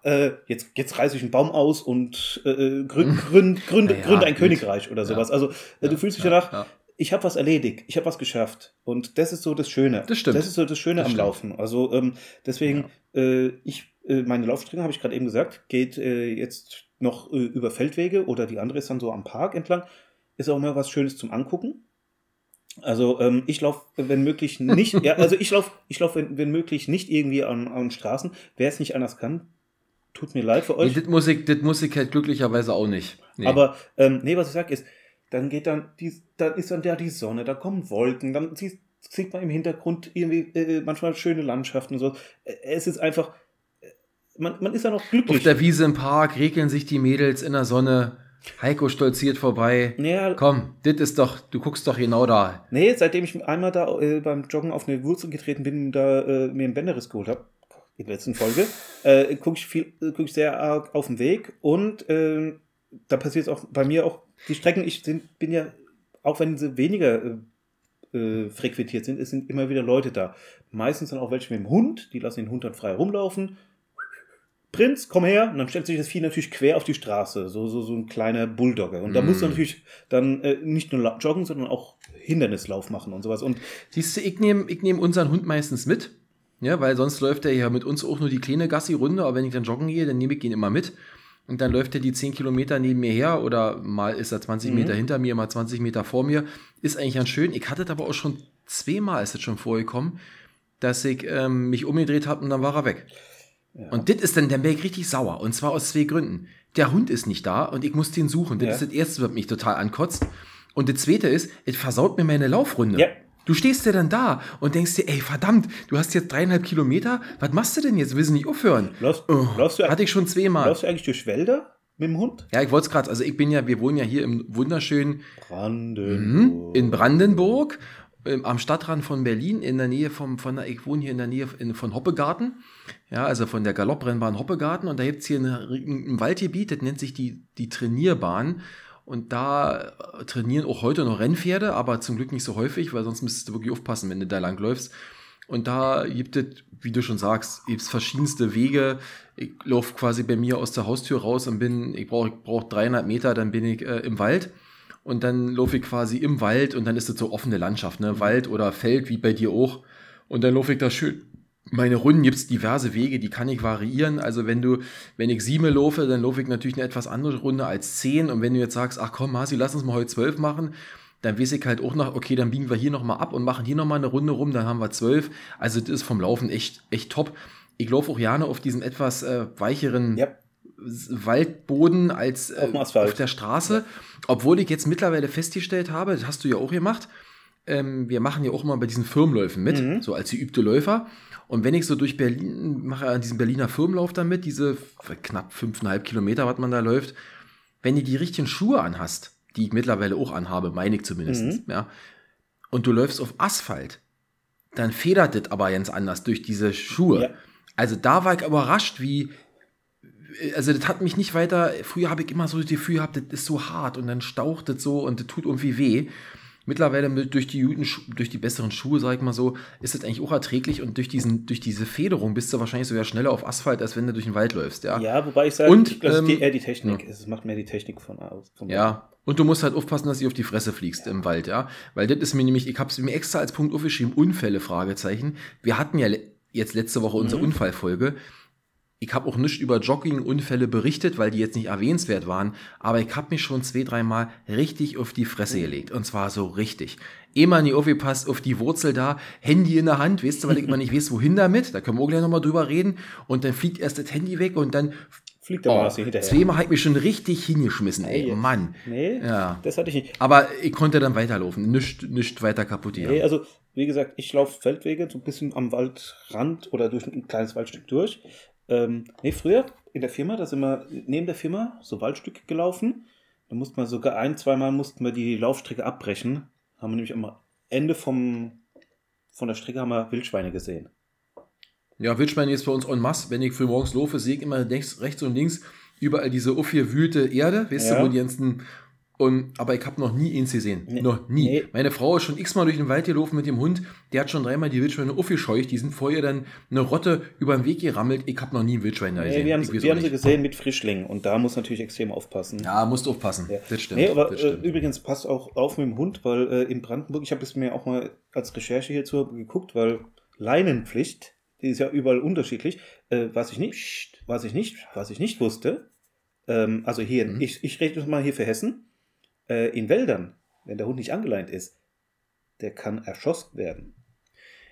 oh, äh, jetzt, jetzt reiße ich einen Baum aus und äh, gründ, gründ, gründe, Ja, ja, gründe ein gut. Königreich oder Ja. sowas. Also äh, Ja, du fühlst dich ja, danach, ja. ich habe was erledigt, ich habe was geschafft. Und das ist so das Schöne. Das stimmt. Das ist so das Schöne Das am stimmt. Laufen. Also ähm, deswegen, äh, ich, äh, meine Laufstrecke, habe ich gerade eben gesagt, geht äh, jetzt noch äh, über Feldwege oder die andere ist dann so am Park entlang. Ist auch mal was Schönes zum Angucken. Also ähm, ich laufe, wenn möglich, nicht, ja, also ich laufe, ich lauf, wenn, wenn möglich, nicht irgendwie an, an Straßen. Wer es nicht anders kann, tut mir leid für Nee, euch. das muss, ich, das muss ich halt glücklicherweise auch nicht. Nee. Aber ähm, nee, was ich sag ist, dann geht dann die, dann ist dann da die Sonne, da kommen Wolken, dann sieht, sieht man im Hintergrund irgendwie äh, manchmal schöne Landschaften und so. Äh, Es ist einfach, äh, man, man ist ja noch Auf glücklich. der Wiese im Park regeln sich die Mädels in der Sonne. Heiko stolziert vorbei. Naja, Komm, das ist doch, du guckst doch genau da. nee, seitdem ich einmal da äh, beim Joggen auf eine Wurzel getreten bin und da äh, mir einen Bänderriss geholt habe, in der letzten Folge, äh, gucke ich, viel- äh, guck ich sehr arg auf den Weg und äh, da passiert es auch bei mir auch, die Strecken, ich sind, bin ja, auch wenn sie weniger äh, äh, frequentiert sind, es sind immer wieder Leute da. Meistens dann auch welche mit dem Hund, die lassen den Hund dann frei rumlaufen. Prinz, komm her. Und dann stellt sich das Vieh natürlich quer auf die Straße. So, so, so ein kleiner Bulldogger. Und da Mm. muss man natürlich dann äh, nicht nur joggen, sondern auch Hindernislauf machen und sowas. Und Siehst du, ich nehme ich nehm unseren Hund meistens mit. Ja, weil sonst läuft er ja mit uns auch nur die kleine Gassi-Runde, aber wenn ich dann joggen gehe, dann nehme ich ihn immer mit. Und dann läuft er die 10 Kilometer neben mir her oder mal ist er 20 Mhm. Meter hinter mir, mal 20 Meter vor mir. Ist eigentlich ganz schön. Ich hatte es aber auch schon zweimal ist es schon vorgekommen, dass ich ähm, mich umgedreht habe und dann war er weg. Ja. Und das ist dann, dann wäre ich richtig sauer. Und zwar aus zwei Gründen. Der Hund ist nicht da und ich muss den suchen. Das Ja. ist das Erste, was mich total ankotzt. Und das Zweite ist, es versaut mir meine Laufrunde. Ja. Du stehst ja dann da und denkst dir, ey, verdammt, du hast jetzt dreieinhalb Kilometer, was machst du denn jetzt? Willst du nicht aufhören? läufst, Oh, läufst, du, hatte ich schon zweimal. läufst du eigentlich durch Wälder mit dem Hund? Ja, ich wollte es gerade, also ich bin ja, wir wohnen ja hier im wunderschönen Brandenburg. Mhm. in Brandenburg, ähm, am Stadtrand von Berlin, in der Nähe vom, von der, ich wohne hier in der Nähe von Hoppegarten, ja, also von der Galopprennbahn Hoppegarten und da gibt es hier eine, ein Waldgebiet, das nennt sich die, die Trainierbahn und da äh, trainieren auch heute noch Rennpferde, aber zum Glück nicht so häufig, weil sonst müsstest du wirklich aufpassen, wenn du da langläufst. Und da gibt es, wie du schon sagst, gibt verschiedenste Wege. Ich laufe quasi bei mir aus der Haustür raus und bin, ich brauche brauch 300 Meter, dann bin ich äh, im Wald. Und dann laufe ich quasi im Wald und dann ist es so offene Landschaft, ne? Wald oder Feld, wie bei dir auch. Und dann laufe ich da schön. Meine Runden gibt es diverse Wege, die kann ich variieren. Also wenn du, wenn ich sieben laufe, dann laufe ich natürlich eine etwas andere Runde als zehn. Und wenn du jetzt sagst, ach komm, Marci, lass uns mal heute zwölf machen, dann weiß ich halt auch noch, okay, dann biegen wir hier nochmal ab und machen hier nochmal eine Runde rum, dann haben wir zwölf. Also das ist vom Laufen echt, echt top. Ich laufe auch gerne auf diesem etwas äh, weicheren. S- Waldboden als äh, auf der Straße. Obwohl ich jetzt mittlerweile festgestellt habe, das hast du ja auch gemacht, ähm, wir machen ja auch immer bei diesen Firmenläufen mit, Mhm. so als geübte Läufer. Und wenn ich so durch Berlin mache, an diesem Berliner Firmenlauf damit, diese knapp fünfeinhalb Kilometer, was man da läuft, wenn du die richtigen Schuhe anhast, die ich mittlerweile auch anhabe, meine ich zumindest, Mhm. ja, und du läufst auf Asphalt, dann federt das aber ganz anders durch diese Schuhe. Ja. Also da war ich überrascht, wie, also das hat mich nicht weiter, früher habe ich immer so das Gefühl gehabt, das ist so hart und dann staucht das so und das tut irgendwie weh. Mittlerweile mit, durch, die Schu- durch die besseren Schuhe, sag ich mal so, ist das eigentlich auch erträglich und durch, diesen, durch diese Federung bist du wahrscheinlich sogar schneller auf Asphalt, als wenn du durch den Wald läufst, ja. Ja, wobei ich sage, Und, ich- das ist die, ähm, eher die Technik. ja. Es macht mehr die Technik von aus. Ja, und du musst halt aufpassen, dass du auf die Fresse fliegst im Wald, ja. Weil das ist mir nämlich, ich habe es mir extra als Punkt aufgeschrieben, Unfälle, Fragezeichen. Wir hatten ja jetzt letzte Woche unsere Mhm. Unfallfolge. Ich habe auch nicht über Jogging-Unfälle berichtet, weil die jetzt nicht erwähnenswert waren, aber ich habe mich schon zwei, dreimal richtig auf die Fresse gelegt. Und zwar so richtig. Immer nie aufgepasst auf die Wurzel da, Handy in der Hand, weißt du, weil ich immer nicht weiß, wohin damit. Da können wir auch gleich nochmal drüber reden. Und dann fliegt erst das Handy weg und dann Fliegt der oh, hinterher. zweimal hat mich schon richtig hingeschmissen, ey. Ey, Mann. Nee, Ja. das hatte ich nicht. Aber ich konnte dann weiterlaufen. Nicht, nicht weiter kaputt Nee, hier. also, wie gesagt, ich laufe Feldwege so ein bisschen am Waldrand oder durch ein kleines Waldstück durch. Ähm, nee, früher in der Firma, da sind wir neben der Firma so Waldstücke gelaufen. Da mussten wir sogar ein, zweimal mussten wir die Laufstrecke abbrechen. Haben wir nämlich am Ende vom, von der Strecke haben wir Wildschweine gesehen. Ja, Wildschweine ist bei uns en masse. Wenn ich früh morgens laufe, sehe ich immer links, rechts und links überall diese aufgewühlte Erde, weißt Ja. du, wo die ganzen. Und, aber ich habe noch nie eins gesehen. Nee. Noch nie. Nee. Meine Frau ist schon x-mal durch den Wald gelaufen mit dem Hund. Der hat schon dreimal die Wildschweine aufgescheucht. Die sind vorher dann eine Rotte über den Weg gerammelt. Ich habe noch nie ein Wildschwein da Nee, gesehen. wir haben, wir haben sie gesehen mit Frischlingen und da muss natürlich extrem aufpassen. Ja, musst aufpassen. Ja. Das stimmt. Nee, aber das äh, stimmt. übrigens passt auch auf mit dem Hund, weil äh, in Brandenburg, ich habe es mir auch mal als Recherche hierzu geguckt, weil Leinenpflicht, die ist ja überall unterschiedlich. Äh, was ich nicht, was ich nicht, was ich nicht wusste, ähm, also hier, Mhm. ich, ich rede mal hier für Hessen, äh, in Wäldern, wenn der Hund nicht angeleint ist, der kann erschossen werden.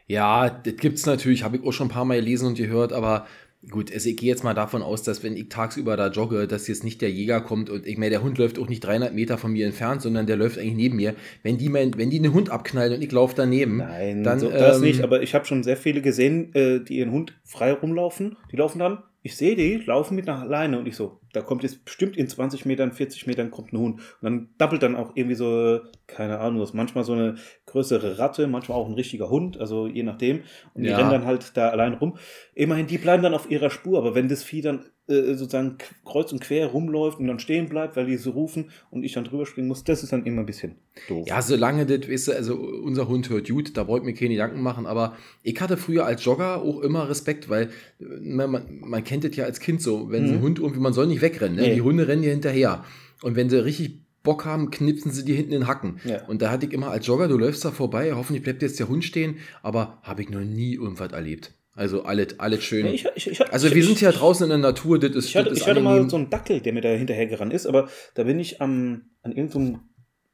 Ja, das gibt's natürlich, habe ich auch schon ein paar Mal gelesen und gehört, aber gut, also ich gehe jetzt mal davon aus, dass wenn ich tagsüber da jogge, dass jetzt nicht der Jäger kommt und ich meine, der Hund läuft auch nicht 300 Meter von mir entfernt, sondern der läuft eigentlich neben mir. Wenn die, mein, wenn die einen Hund abknallen und ich laufe daneben, Nein, dann, so, das ähm, nicht, aber ich habe schon sehr viele gesehen, äh, die ihren Hund frei rumlaufen. Die laufen dann, ich sehe die, laufen mit einer Leine und ich so, da kommt jetzt bestimmt in 20 Metern, 40 Metern kommt ein Hund. Und dann dappelt dann auch irgendwie so, keine Ahnung, was, manchmal so eine größere Ratte, manchmal auch ein richtiger Hund, also je nachdem. Und die Ja. rennen dann halt da allein rum. Immerhin, die bleiben dann auf ihrer Spur, aber wenn das Vieh dann äh, sozusagen kreuz und quer rumläuft und dann stehen bleibt, weil die so rufen und ich dann drüber springen muss, das ist dann immer ein bisschen doof. Ja, solange das, weißt du, also unser Hund hört gut, da wollte mir keine Gedanken machen, aber ich hatte früher als Jogger auch immer Respekt, weil man, man, kennt das ja als Kind so, wenn mhm. ein Hund irgendwie, man soll nicht wegrennen, ne? Nee. die Hunde rennen dir hinterher und wenn sie richtig Bock haben, knipsen sie dir hinten in den Hacken. Ja. Und da hatte ich immer als Jogger, du läufst da vorbei, hoffentlich bleibt jetzt der Hund stehen, aber habe ich noch nie irgendwas erlebt. Also alles, alles schön. Ich, ich, ich, also wir sind ja draußen in der Natur, das ist Ich hatte, das ich hatte mal so einen Dackel, der mir da hinterher gerannt ist, aber da bin ich am, an irgendeinem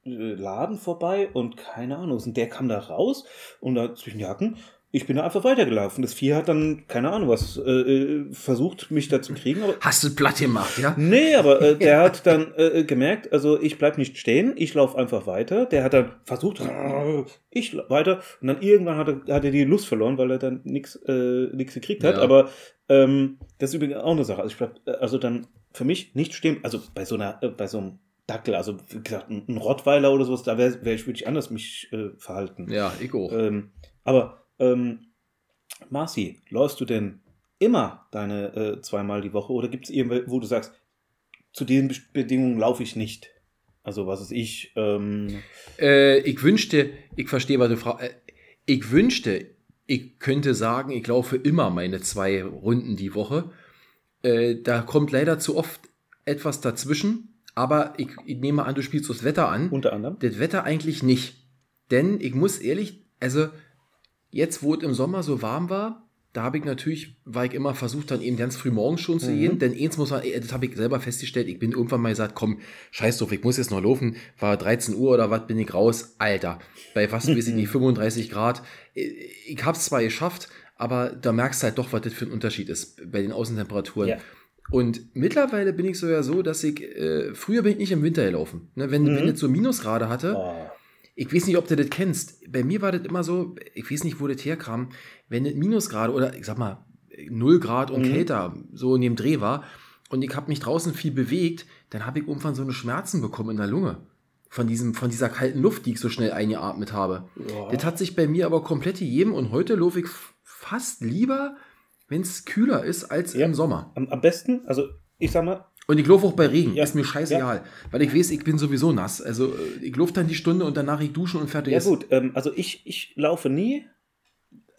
äh, Laden vorbei und keine Ahnung, und der kam da raus und da zwischen Jacken ich bin da einfach weitergelaufen. Das Vieh hat dann, keine Ahnung was, äh, äh versucht, mich da zu kriegen. Aber Hast du platt gemacht, ja? Nee, aber äh, der hat dann äh, gemerkt, also ich bleib nicht stehen, ich laufe einfach weiter. Der hat dann versucht, ich weiter. Und dann irgendwann hat er, hat er die Lust verloren, weil er dann nichts äh, nix gekriegt hat. Ja. Aber ähm, das ist übrigens auch eine Sache. Also ich bleib, äh, also dann für mich nicht stehen, also bei so einer, äh, bei so einem Dackel, also wie gesagt, ein, ein Rottweiler oder sowas, da wäre wär ich wirklich anders mich äh, verhalten. Ja, ich auch. Ähm, aber ähm, Marci, läufst du denn immer deine äh, zweimal die Woche oder gibt es irgendwo, wo du sagst, zu diesen Bedingungen laufe ich nicht? Also was ist ich? Ähm äh, ich wünschte, ich verstehe, was du fragst. Äh, ich wünschte, ich könnte sagen, ich laufe immer meine zwei Runden die Woche. Äh, da kommt leider zu oft etwas dazwischen. Aber ich, ich nehme an, du spielst das Wetter an. Unter anderem. Das Wetter eigentlich nicht. Denn ich muss ehrlich, also Jetzt, wo es im Sommer so warm war, da habe ich natürlich, weil ich immer versucht, dann eben ganz früh morgens schon zu mhm. gehen, denn eins muss man, das habe ich selber festgestellt, ich bin irgendwann mal gesagt, komm, scheiß drauf, ich muss jetzt noch laufen, war 13 Uhr oder was, bin ich raus, Alter, bei fast, weiß ich nicht, 35 Grad, ich habe es zwar geschafft, aber da merkst du halt doch, was das für ein Unterschied ist bei den Außentemperaturen. Ja. Und mittlerweile bin ich so ja so, dass ich, äh, früher bin ich nicht im Winter gelaufen. Ne, wenn, mhm. wenn es so Minusgrade hatte, oh ich weiß nicht, ob du das kennst. Bei mir war das immer so, ich weiß nicht, wo das herkam, wenn es Minusgrade oder ich sag mal 0 Grad und mhm. kälter so in dem Dreh war und ich habe mich draußen viel bewegt, dann habe ich irgendwann so eine Schmerzen bekommen in der Lunge. Von, diesem, von dieser kalten Luft, die ich so schnell eingeatmet habe. Ja. Das hat sich bei mir aber komplett gegeben und heute laufe ich fast lieber, wenn es kühler ist, als ja. im Sommer. Am, am besten, also ich sag mal, und ich laufe auch bei Regen, ja. ist mir scheißegal. Ja. Weil ich weiß, ich bin sowieso nass. Also äh, ich laufe dann die Stunde und danach ich duschen und fertig ja, ist. Ja gut, ähm, also ich, ich laufe nie,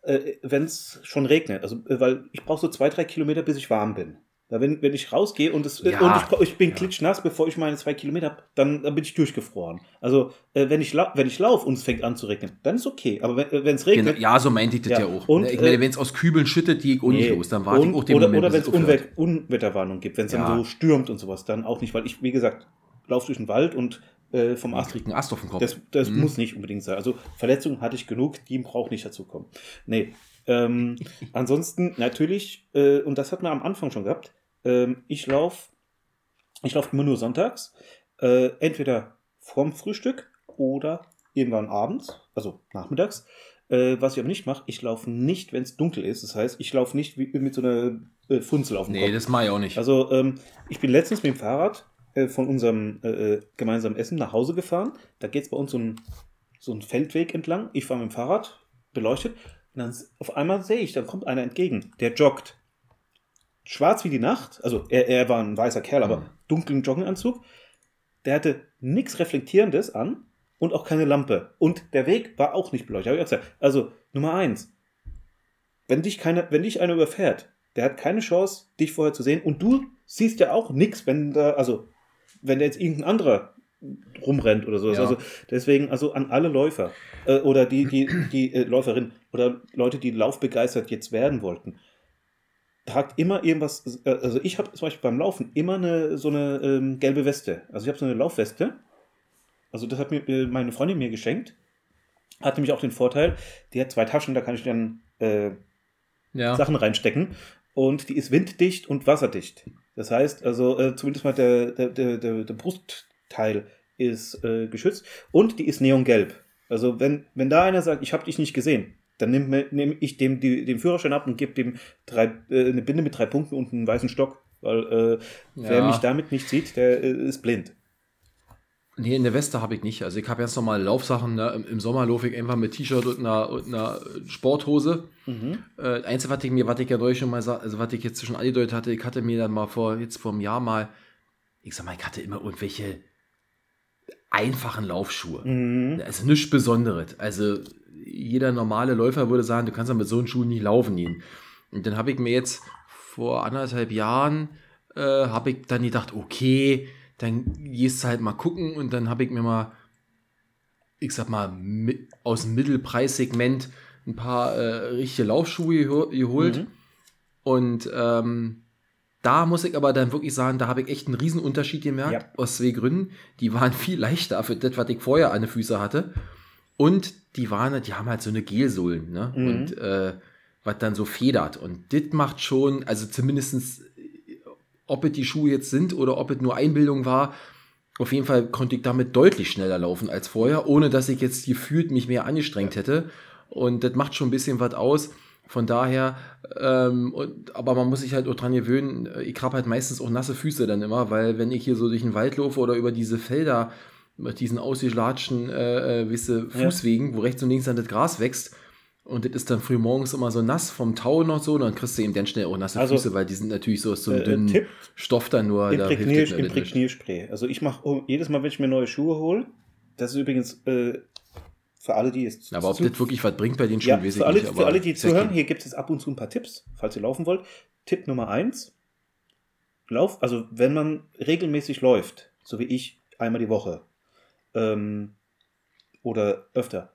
äh, wenn es schon regnet. Also, äh, weil ich brauche so zwei, drei Kilometer, bis ich warm bin. Da wenn, wenn ich rausgehe und, es, ja, und ich, ich bin ja. klitschnass, bevor ich meine zwei Kilometer habe, dann, dann bin ich durchgefroren. Also äh, wenn ich, wenn ich laufe und es fängt an zu regnen, dann ist okay. Aber wenn äh, es regnet... Genau, ja, so meinte ich das ja, ja auch. Und, ich meine, äh, wenn es aus Kübeln schüttet, die ich auch nicht los, dann warte ich auch den oder, Moment, Oder wenn es Unwetter, Unwetterwarnung gibt, wenn es dann so stürmt und sowas, dann auch nicht. Weil ich, wie gesagt, laufe durch den Wald und äh, vom Ast. Kriegt einen Ast auf den Kopf. Das, das mhm. muss nicht unbedingt sein. Also Verletzungen hatte ich genug, die braucht nicht dazu kommen. Nee. Ähm, ansonsten natürlich, äh, und das hat man am Anfang schon gehabt, ähm, ich laufe ich lauf immer nur sonntags. Äh, entweder vorm Frühstück oder irgendwann abends, also nachmittags. Äh, was ich aber nicht mache, ich laufe nicht, wenn es dunkel ist. Das heißt, ich laufe nicht wie, mit so einer äh, Funzel auf dem nee, Kopf. Nee, das mache ich auch nicht. Also, ähm, ich bin letztens mit dem Fahrrad äh, von unserem äh, äh, gemeinsamen Essen nach Hause gefahren. Da geht es bei uns so ein, so ein Feldweg entlang. Ich fahre mit dem Fahrrad, beleuchtet. Und dann auf einmal sehe ich, da kommt einer entgegen, der joggt schwarz wie die Nacht, also er, er war ein weißer Kerl, aber mhm. dunklen Joggenanzug. Der hatte nichts Reflektierendes an und auch keine Lampe. Und der Weg war auch nicht beleuchtet. Also, Nummer eins, wenn dich, keine, wenn dich einer überfährt, der hat keine Chance, dich vorher zu sehen und du siehst ja auch nichts, wenn da, also, wenn da jetzt irgendein anderer rumrennt oder sowas. Ja. Also deswegen, also an alle Läufer äh, oder die, die, die äh, Läuferin oder Leute, die laufbegeistert jetzt werden wollten tragt immer irgendwas, äh, also ich habe zum Beispiel beim Laufen immer eine, so eine ähm, gelbe Weste. Also ich habe so eine Laufweste. Also das hat mir äh, meine Freundin mir geschenkt. Hat nämlich auch den Vorteil, die hat zwei Taschen, da kann ich dann äh, ja. Sachen reinstecken. Und die ist winddicht und wasserdicht. Das heißt, also äh, zumindest mal der, der, der, der, Brustteil ist äh, geschützt. Und die ist neongelb. Also wenn, wenn da einer sagt, ich habe dich nicht gesehen, dann nehme nehm ich dem die, den Führerschein ab und gebe dem drei, äh, eine Binde mit drei Punkten und einen weißen Stock. Weil äh, wer ja. mich damit nicht sieht, der äh, ist blind. Nee, in der Weste habe ich nicht. Also ich habe ganz normale Laufsachen. Ne? Im, Im Sommer laufe ich einfach mit T-Shirt und einer, und einer Sporthose. Mhm. Äh, Einzige, was ich mir, was ich ja neulich schon mal sag, also was ich jetzt schon angedeutet hatte, ich hatte mir dann mal vor, jetzt vor einem Jahr mal, ich sag mal, ich hatte immer irgendwelche einfachen Laufschuhe. Mhm. Also nichts Besonderes. Also jeder normale Läufer würde sagen, du kannst ja mit so einem Schuh nicht laufen gehen. Und dann habe ich mir jetzt vor anderthalb Jahren, äh, habe ich dann gedacht, okay, dann gehst du halt mal gucken und dann habe ich mir mal, ich sag mal, mit, aus dem Mittelpreissegment ein paar äh, richtige Laufschuhe geholt. Mhm. Und ähm, da muss ich aber dann wirklich sagen, da habe ich echt einen riesen Unterschied gemerkt, ja. aus zwei Gründen. Die waren viel leichter für das, was ich vorher an den Füßen hatte. Und die waren, die haben halt so eine Gelsohlen, ne? Mhm. Und äh, was dann so federt. Und das macht schon, also zumindestens ob es die Schuhe jetzt sind oder ob es nur Einbildung war. Auf jeden Fall konnte ich damit deutlich schneller laufen als vorher, ohne dass ich jetzt gefühlt mich mehr angestrengt hätte. Und das macht schon ein bisschen was aus. Von daher, ähm, und, aber man muss sich halt auch dran gewöhnen, ich habe halt meistens auch nasse Füße dann immer, weil wenn ich hier so durch den Wald laufe oder über diese Felder diesen ausgeslatschten äh, äh, Fußwegen, ja. wo rechts und links dann das Gras wächst, und das ist dann früh morgens immer so nass vom Tau noch so, dann kriegst du eben dann schnell auch nasse also, Füße, weil die sind natürlich so aus so einem äh, dünnen Tipp, Stoff dann nur. Imprägnier, da Imprägnierspray. Also ich mache oh, jedes Mal, wenn ich mir neue Schuhe hole, das ist übrigens äh, für alle, die es Aber ob das wirklich was bringt bei den Schuhen, ja, weiß ich für alle, nicht. für alle, die zuhören, hier gibt es ab und zu ein paar Tipps, falls ihr laufen wollt. Tipp Nummer eins, Lauf, also wenn man regelmäßig läuft, so wie ich, einmal die Woche ähm, oder öfter,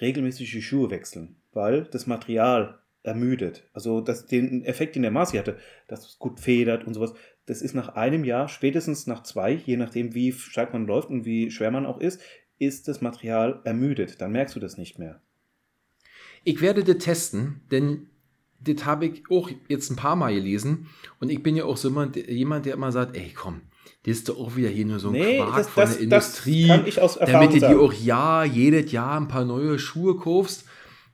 regelmäßig die Schuhe wechseln weil das Material ermüdet. Also das, den Effekt, den der Marci hatte, dass es gut federt und sowas, das ist nach einem Jahr, spätestens nach zwei, je nachdem wie stark man läuft und wie schwer man auch ist, ist das Material ermüdet. Dann merkst du das nicht mehr. Ich werde das testen, denn das habe ich auch jetzt ein paar Mal gelesen und ich bin ja auch so jemand, der immer sagt, ey komm, das ist doch auch wieder hier nur so ein nee, Quark das, von das, der Industrie, damit du dir auch ja jedes Jahr ein paar neue Schuhe kaufst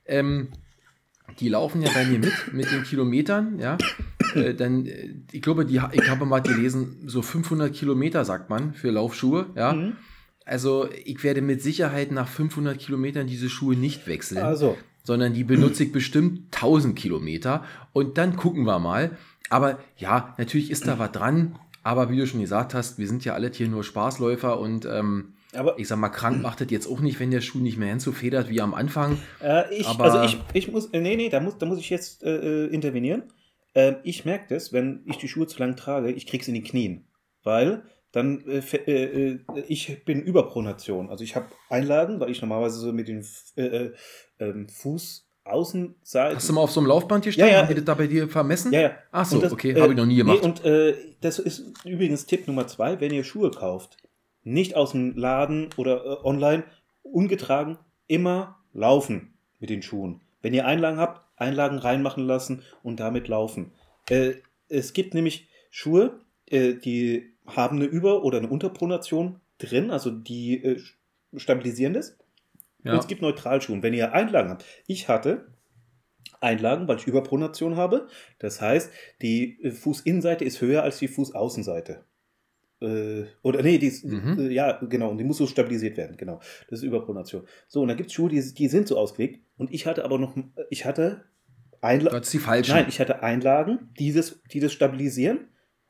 ähm, die laufen ja bei mir mit, mit den Kilometern, ja. Äh, dann, äh, ich glaube, die, ich habe mal gelesen, so 500 Kilometer sagt man für Laufschuhe, ja. Mhm. Also ich werde mit Sicherheit nach 500 Kilometern diese Schuhe nicht wechseln, also. sondern die benutze ich bestimmt 1000 Kilometer und dann gucken wir mal. Aber ja, natürlich ist da was dran, aber wie du schon gesagt hast, wir sind ja alle hier nur Spaßläufer und ähm, aber ich sag mal, krank macht das jetzt auch nicht, wenn der Schuh nicht mehr hinzufedert wie am Anfang. Äh, ich, aber also ich, ich muss, äh, nee, nee, da muss, da muss ich jetzt äh, äh intervenieren. Äh, ich merke das, wenn ich die Schuhe zu lang trage, ich krieg's in die Knien. Weil dann, äh, ich bin Überpronation. Also ich habe Einlagen, weil ich normalerweise so mit dem ähm, Fuß Außenseite. Hast du mal auf so einem Laufband gestanden? Ja, ja. Haben die das da bei dir vermessen? Ja, ja. Ach so, das, okay, habe ich noch nie gemacht. Nee, und äh, das ist übrigens Tipp Nummer zwei, wenn ihr Schuhe kauft nicht aus dem Laden oder äh, online ungetragen, immer laufen mit den Schuhen. Wenn ihr Einlagen habt, Einlagen reinmachen lassen und damit laufen. Äh, es gibt nämlich Schuhe, äh, die haben eine Über- oder eine Unterpronation drin, also die äh, stabilisieren das. Ja. Und es gibt Neutralschuhe. Wenn ihr Einlagen habt, ich hatte Einlagen, weil ich Überpronation habe. Das heißt, die äh, Fußinnenseite ist höher als die Fußaußenseite. Äh, oder nee, die ist, mhm. äh, ja, genau, und die muss so stabilisiert werden, genau. Das ist Überpronation. So, und da gibt es Schuhe, die, die sind so ausgelegt. Und ich hatte aber noch, ich hatte Einlagen. die falschen. Nein, ich hatte Einlagen, dieses, die das stabilisieren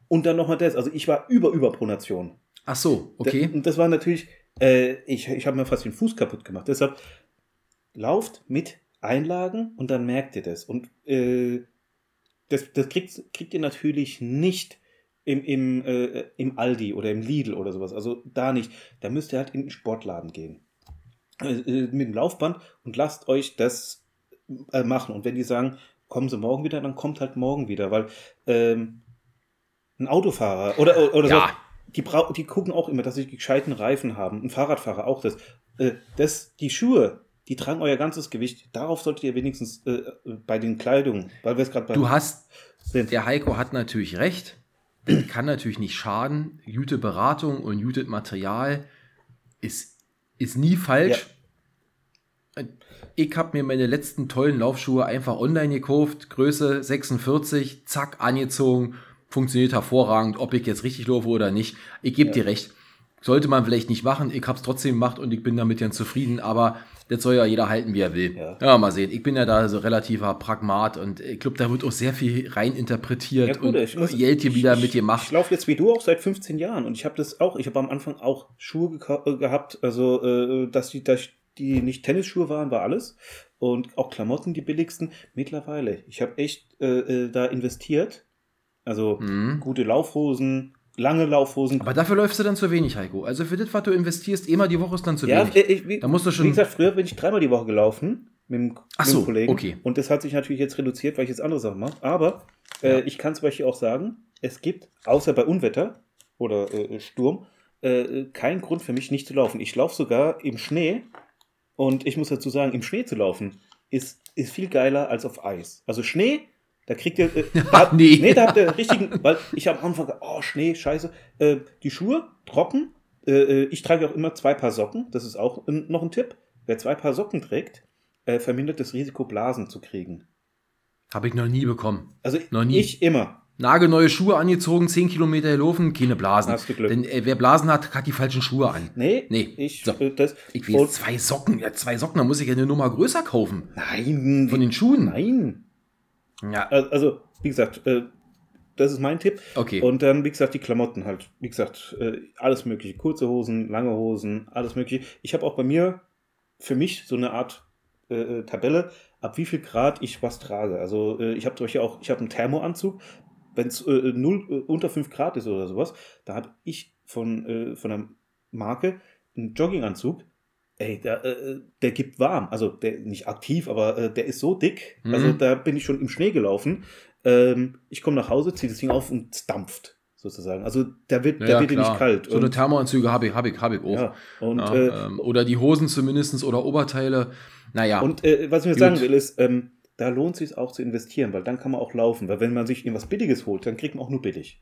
und dann nochmal das. Also ich war über Überpronation. Ach so, okay. und das war natürlich, äh, ich, ich habe mir fast den Fuß kaputt gemacht. Deshalb lauft mit Einlagen und dann merkt ihr das. Und äh, das, das kriegt, kriegt ihr natürlich nicht im, im, äh, im Aldi oder im Lidl oder sowas. Also da nicht. Da müsst ihr halt in den Sportladen gehen. Äh, äh, mit dem Laufband und lasst euch das äh, machen. Und wenn die sagen, kommen Sie morgen wieder, dann kommt halt morgen wieder, weil ähm, ein Autofahrer oder, oder ja. so, die, die gucken auch immer, dass sie gescheiten Reifen haben. Ein Fahrradfahrer auch das. Äh, das die Schuhe, die tragen euer ganzes Gewicht. Darauf solltet ihr wenigstens äh, bei den Kleidungen, weil wir es gerade bei. Du hast, sind. der Heiko hat natürlich recht das kann natürlich nicht schaden. Gute Beratung und gutes Material ist, ist nie falsch. Ja. Ich habe mir meine letzten tollen Laufschuhe einfach online gekauft. Größe 46, zack, angezogen. Funktioniert hervorragend, ob ich jetzt richtig laufe oder nicht. Ich gebe ja. dir recht. Sollte man vielleicht nicht machen. Ich habe es trotzdem gemacht und ich bin damit ja zufrieden. Aber das soll ja jeder halten, wie er will. Ja. Ja, mal sehen. Ich bin ja da so relativer Pragmat und ich glaube, da wird auch sehr viel reininterpretiert Ja, gut, und ich muss- Geld hier wieder ich- mit dir Ich macht. laufe jetzt wie du auch seit 15 Jahren und ich habe das auch, ich habe am Anfang auch Schuhe äh, gehabt, also äh, dass die, dass die nicht Tennisschuhe waren, war alles. Und auch Klamotten, die billigsten. Mittlerweile, ich habe echt äh, äh, da investiert. Also Mhm. gute Laufhosen, lange Laufhosen. Aber dafür läufst du dann zu wenig, Heiko. Also für das, was du investierst, immer die Woche ist dann zu ja, wenig. äh, ich, wie, Da musst du schon- wie gesagt, früher bin ich dreimal die Woche gelaufen mit dem, Ach mit so, dem Kollegen. okay. Und das hat sich natürlich jetzt reduziert, weil ich jetzt andere Sachen mache. Aber äh, Ja. ich kann zum Beispiel auch sagen, es gibt, außer bei Unwetter oder äh, Sturm, äh, keinen Grund für mich nicht zu laufen. Ich laufe sogar im Schnee und ich muss dazu sagen, im Schnee zu laufen ist, ist viel geiler als auf Eis. Also Schnee, da kriegt ihr. Äh, da, nee. nee, da habt ihr richtigen. Weil ich am Anfang, oh, Schnee, scheiße. Äh, die Schuhe trocken. Äh, äh, ich trage auch immer zwei Paar Socken. Das ist auch ein, noch ein Tipp. Wer zwei Paar Socken trägt, äh, vermindert das Risiko, Blasen zu kriegen. Habe ich noch nie bekommen. Also Noch nie. ich immer. Nagelneue Schuhe angezogen, 10 Kilometer gelaufen, keine Blasen. Hast du Glück. Denn äh, wer Blasen hat, hat die falschen Schuhe an. Nee, Nee, ich, so. äh, das, Ich will zwei Socken. Ja, zwei Socken, da muss ich ja eine Nummer größer kaufen. Nein, Von den Schuhen. nein. Ja, Also, wie gesagt, äh, das ist mein Tipp. okay. Und dann, wie gesagt, die Klamotten halt. Wie gesagt, äh, alles mögliche. Kurze Hosen, lange Hosen, alles mögliche. Ich habe auch bei mir für mich so eine Art äh, äh, Tabelle, ab wie viel Grad ich was trage. Also äh, ich habe zum Beispiel auch, ich habe einen Thermoanzug. Wenn es äh, null, äh, unter 5 Grad ist oder sowas, da habe ich von, von einer Marke einen Jogginganzug. Ey, der, äh, der gibt warm. Also der nicht aktiv, aber äh, der ist so dick. Mhm. Also da bin ich schon im Schnee gelaufen. Ähm, ich komme nach Hause, ziehe das Ding auf und es dampft, sozusagen. Also der wird, der ja, wird dir klar. nicht kalt. So eine Thermoanzüge habe ich, habe ich, habe ich auch. ja, und, Ja, äh, ähm, oder die Hosen zumindest oder Oberteile. Naja, und äh, was ich mir sagen will, ist, ähm, da lohnt es sich auch zu investieren, weil dann kann man auch laufen. Weil wenn man sich irgendwas Billiges holt, dann kriegt man auch nur billig.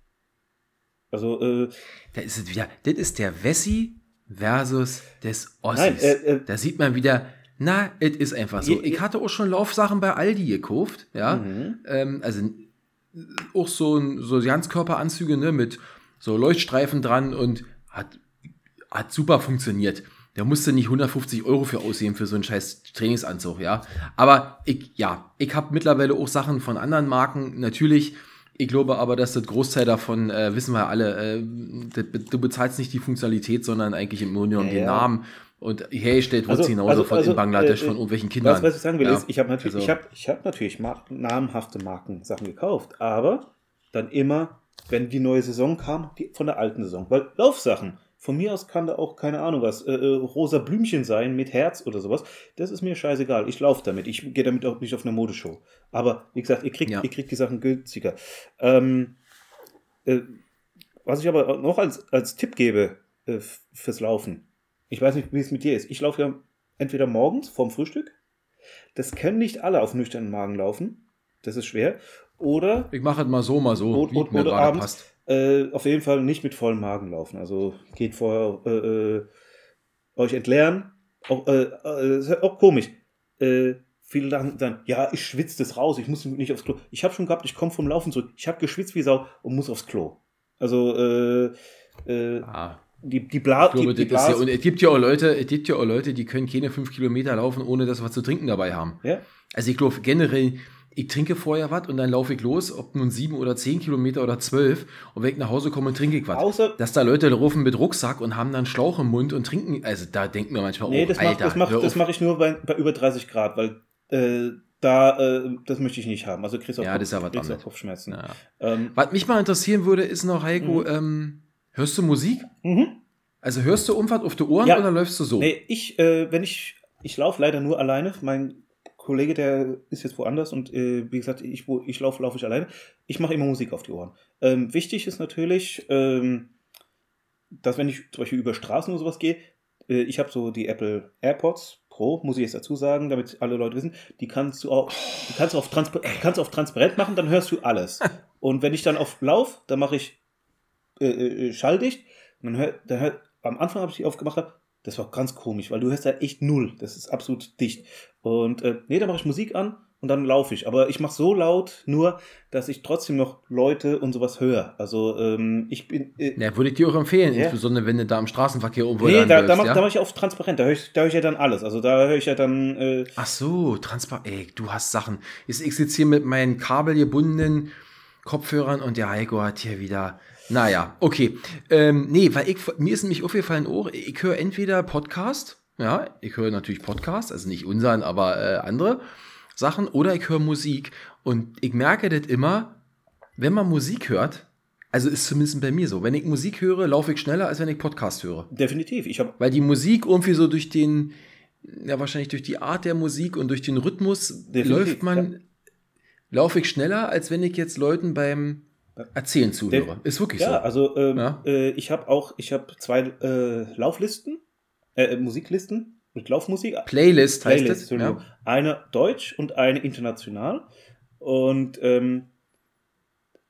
Also, äh, da ist es wieder. Das ist der Wessi versus des Ossis. Nein, äh, äh, da sieht man wieder, na, es ist einfach so. Ich hatte auch schon Laufsachen bei Aldi gekauft, ja. mhm. Ähm, also auch so, so Ganzkörperanzüge, ne, mit so Leuchtstreifen dran und hat, hat super funktioniert. Da musste nicht 150 Euro für aussehen für so einen scheiß Trainingsanzug, ja. Aber ich, ja, ich habe mittlerweile auch Sachen von anderen Marken, natürlich. Ich glaube aber, dass das Großteil davon, äh, wissen wir alle, äh, du bezahlst nicht die Funktionalität, sondern eigentlich im Grunde genommen Ja, den ja. Namen. Und hergestellt wird Also- es genauso also- von also, in Bangladesch, äh, von irgendwelchen Kindern. was, was ich sagen will, Ja, ist, ich habe natürlich, also- ich hab, ich hab natürlich mar namhafte Markensachen gekauft, aber dann immer, wenn die neue Saison kam, die, von der alten Saison. Weil Laufsachen, von mir aus kann da auch, keine Ahnung was, äh, äh, rosa Blümchen sein mit Herz oder sowas. Das ist mir scheißegal. Ich laufe damit. Ich gehe damit auch nicht auf eine Modeshow. Aber wie gesagt, ihr kriegt, Ja. ihr kriegt die Sachen günstiger. Ähm, äh, was ich aber noch als, als Tipp gebe äh, fürs Laufen. Ich weiß nicht, wie es mit dir ist. Ich laufe ja entweder morgens vorm Frühstück. Das können nicht alle auf nüchternen Magen laufen. Das ist schwer. Oder Ich mache es mal so, mal so, Oder- oder gerade abends. passt. Äh, auf jeden Fall nicht mit vollem Magen laufen. Also geht vorher äh, äh, euch entleeren. Auch, äh, äh, auch komisch. Äh, viele sagen dann, ja, ich schwitze das raus, ich muss nicht aufs Klo. Ich habe schon gehabt, ich komme vom Laufen zurück. Ich habe geschwitzt wie Sau und muss aufs Klo. Also äh, äh, Ah, die, die, Bla glaube, die, die ist ja, Blase. und es gibt ja auch Leute, es gibt ja auch Leute, die können keine fünf Kilometer laufen, ohne dass sie was zu trinken dabei haben. ja? Also ich glaube generell, ich trinke vorher was und dann laufe ich los, ob nun sieben oder zehn Kilometer oder zwölf und wenn ich nach Hause komme, trinke ich was. Außer, Dass da Leute laufen mit Rucksack und haben dann Schlauch im Mund und trinken, also da denken wir manchmal, nee, oh, das mache Alter, das mach, das auf. mach ich nur bei, bei über 30 Grad, weil äh, da, äh, das möchte ich nicht haben. Also kriegst du Ja, das auch. Kopfschmerzen. Ja. Ähm, Was mich mal interessieren würde, ist noch, Heiko, Mhm. ähm, hörst du Musik? mhm. Also hörst du Umfahrt auf die Ohren Ja. oder läufst du so? Nee, ich, äh, wenn ich, ich laufe leider nur alleine. Mein Kollege, der ist jetzt woanders und äh, wie gesagt, ich, wo ich laufe, laufe ich alleine. Ich mache immer Musik auf die Ohren. Ähm, wichtig ist natürlich, ähm, dass wenn ich zum Beispiel über Straßen oder sowas gehe, äh, ich habe so die Apple AirPods Pro, muss ich jetzt dazu sagen, damit alle Leute wissen, die kannst du auch, die kannst du auf, Transpa kannst du auf transparent machen, dann hörst du alles. und wenn ich dann auf Lauf, dann mache ich äh, äh, schalldicht. Und dann hör, dann hör, am Anfang habe ich die aufgemacht, hab, das war ganz komisch, weil du hörst da echt null. Das ist absolut dicht. Und äh, nee, da mache ich Musik an und dann laufe ich. Aber ich mache so laut nur, dass ich trotzdem noch Leute und sowas höre. Also ähm, ich bin. Äh, Ja, würde ich dir auch empfehlen, Ja. insbesondere wenn du da im Straßenverkehr irgendwo nee, da, da, mach, ja? da mache ich auf transparent. Da höre ich, da hör ich ja dann alles. Also da höre ich ja dann. Äh, Ach so, transparent. Ey, du hast Sachen. Ich sitze hier mit meinen kabelgebundenen Kopfhörern und der Heiko hat hier wieder. Naja, okay. Ähm, nee, weil ich, mir ist nämlich aufgefallen, oh, ich höre entweder Podcast, ja, ich höre natürlich Podcast, also nicht unseren, aber äh, andere Sachen, oder ich höre Musik. Und ich merke das immer, wenn man Musik hört, also ist zumindest bei mir so, wenn ich Musik höre, laufe ich schneller, als wenn ich Podcast höre. definitiv. Ich. Weil die Musik irgendwie so durch den, ja, wahrscheinlich durch die Art der Musik und durch den Rhythmus Definitiv, läuft man, laufe ich schneller, als wenn ich jetzt Leuten beim Erzählen zuhöre. Ist wirklich Ja, so. also ähm, Ja. äh, ich habe auch, ich habe zwei äh, Lauflisten, äh, Musiklisten mit Laufmusik. Playlist heißt Playlist, es. Ja? Eine deutsch und eine international. Und ähm,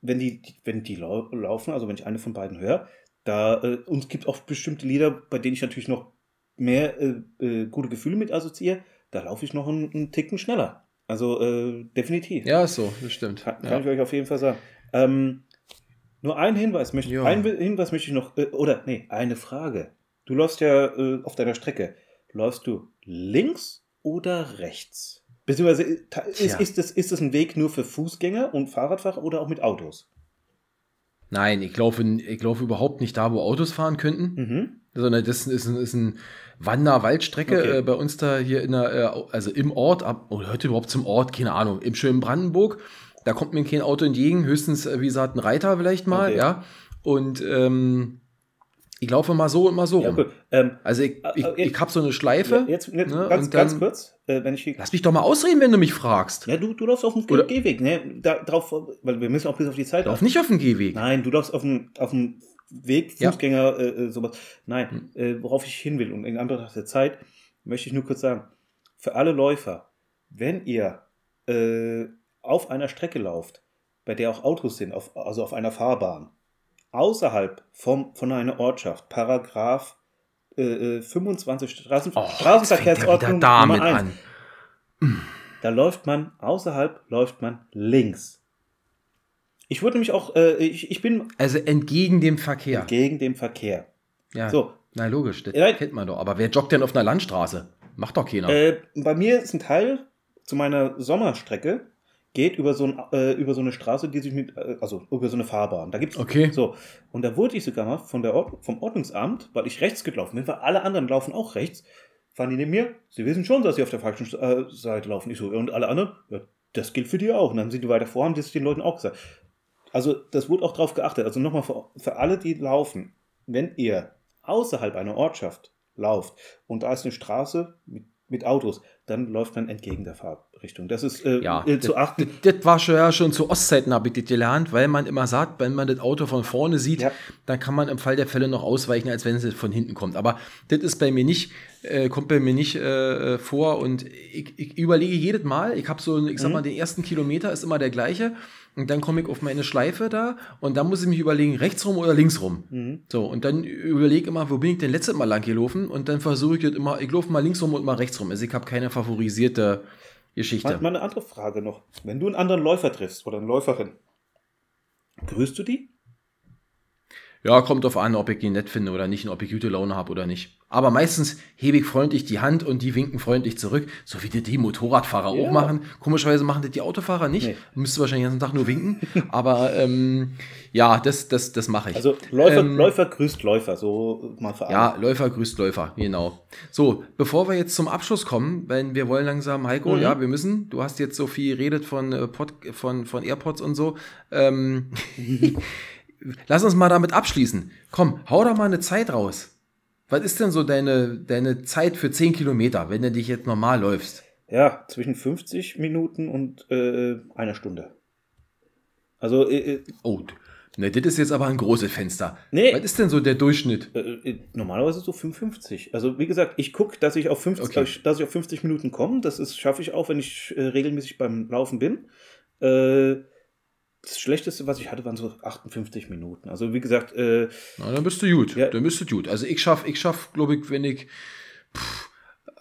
wenn die, wenn die lau laufen, also wenn ich eine von beiden höre, da äh, und es gibt auch bestimmte Lieder, bei denen ich natürlich noch mehr äh, äh, gute Gefühle mit assoziiere, da laufe ich noch einen, einen Ticken schneller. Also äh, definitiv. ja, so, das stimmt. Kann, kann Ja. ich euch auf jeden Fall sagen. Ähm, nur einen Hinweis möchte Ja. einen Hinweis möchte ich noch, äh, oder nee, eine Frage. Du läufst ja äh, auf deiner Strecke. Läufst du links oder rechts? Beziehungsweise äh, ist, ist, das, ist das ein Weg nur für Fußgänger und Fahrradfahrer oder auch mit Autos? Nein, ich laufe, ich laufe überhaupt nicht da, wo Autos fahren könnten. Mhm. sondern das ist ein, ist ein Wander-Waldstrecke Okay. äh, bei uns da hier in der, äh, also im Ort, ab, oder heute überhaupt zum Ort, keine Ahnung, im schönen Brandenburg. Da kommt mir kein Auto entgegen, höchstens, äh, wie gesagt, ein Reiter vielleicht mal, Okay. ja. Und ähm, ich laufe mal so und mal so Ja, gut. Ähm, Also ich, Äh, ich, äh, ich habe so eine Schleife. jetzt jetzt ne, ganz, und ganz dann- kurz, äh, wenn ich hier Lass mich doch mal ausreden, wenn du mich fragst. Ja, du, du läufst auf dem Oder- Gehweg, ne? Da, drauf, weil wir müssen auch bis auf die Zeit Lauf nicht auf dem Gehweg. Nein, du läufst auf dem, auf dem Weg, Ja. Fußgänger, äh, äh, sowas. Nein, Hm. äh, worauf ich hin will und in Anbetracht der Zeit möchte ich nur kurz sagen, für alle Läufer, wenn ihr auf einer Strecke lauft, bei der auch Autos sind, auf, also auf einer Fahrbahn, außerhalb vom, von einer Ortschaft, Paragraph äh, äh, 25 Straßen, Oh, er Straßenverkehrsordnung Nummer 1. an. Da läuft man, außerhalb läuft man links. Ich wurde nämlich auch, äh, ich, ich bin Also entgegen dem Verkehr. gegen den Verkehr. Ja. So, Na logisch, das Ja. kennt man doch. Aber wer joggt denn auf einer Landstraße? Macht doch keiner. äh, bei mir ist ein Teil zu meiner Sommerstrecke, geht über so, ein, äh, über so eine Straße, die sich mit, äh, also über so eine Fahrbahn. Da gibt's Okay. so. Und da wurde ich sogar mal von der Ord vom Ordnungsamt, weil ich rechts gelaufen bin, weil alle anderen laufen auch rechts, fahren die neben mir. Sie wissen schon, dass sie auf der falschen äh, Seite laufen. Ich so, und alle anderen, ja, das gilt für die auch. Und dann sind die weiter vor, haben das den Leuten auch gesagt. Also, das wurde auch drauf geachtet. Also nochmal für, für alle, die laufen, wenn ihr außerhalb einer Ortschaft lauft und da ist eine Straße mit, mit Autos, dann läuft man entgegen der Fahrrichtung. Das ist äh, Ja, äh, zu das, achten. das, das war schon, ja, schon zu Ostzeiten, habe ich das gelernt, weil man immer sagt, wenn man das Auto von vorne sieht, Ja. dann kann man im Fall der Fälle noch ausweichen, als wenn es von hinten kommt. Aber das ist bei mir nicht, äh, kommt bei mir nicht äh, vor und ich, ich überlege jedes Mal, ich habe so, ich sag Mhm. mal, den ersten Kilometer ist immer der gleiche und dann komme ich auf meine Schleife da und dann muss ich mich überlegen, rechts rum oder links rum. Mhm. So, und dann überlege immer, wo bin ich denn letztes Mal lang gelaufen und dann versuche ich das immer, ich laufe mal links rum und mal rechts rum. Also ich habe keine favorisierte Geschichte. Mal, mal eine andere Frage noch. Wenn du einen anderen Läufer triffst oder eine Läuferin, grüßt du die? Ja, kommt drauf an, ob ich ihn nett finde oder nicht und ob ich gute Laune habe oder nicht. Aber meistens hebe ich freundlich die Hand und die winken freundlich zurück, so wie das die Motorradfahrer Ja. auch machen. Komischerweise machen das die Autofahrer nicht. Nee. Müsste wahrscheinlich den ganzen Tag nur winken. Aber ähm, ja, das, das, das mache ich. Also Läufer, Ähm, Läufer grüßt Läufer, so mal alle. Ja, Läufer grüßt Läufer, genau. So, bevor wir jetzt zum Abschluss kommen, weil wir wollen langsam, Heiko, Mhm. ja, wir müssen, du hast jetzt so viel geredet von, äh, Pod, von, von AirPods und so. Ähm, lass uns mal damit abschließen. Komm, hau da mal eine Zeit raus. Was ist denn so deine, deine Zeit für 10 Kilometer, wenn du dich jetzt normal läufst? Ja, zwischen 50 Minuten und äh, einer Stunde. Also, äh, äh, Oh, ne, das ist jetzt aber ein großes Fenster. Nee. Was ist denn so der Durchschnitt? äh, äh, normalerweise so 55. Also, wie gesagt, ich gucke, dass ich auf 50, Okay. dass ich auf 50 Minuten komme. Das schaffe ich auch, wenn ich äh, regelmäßig beim Laufen bin. Äh, das Schlechteste, was ich hatte, waren so 58 Minuten. Also, wie gesagt, äh, Na, dann bist du gut. Ja. Dann bist du gut. Also ich schaff, ich schaff, glaube ich, wenn ich pff,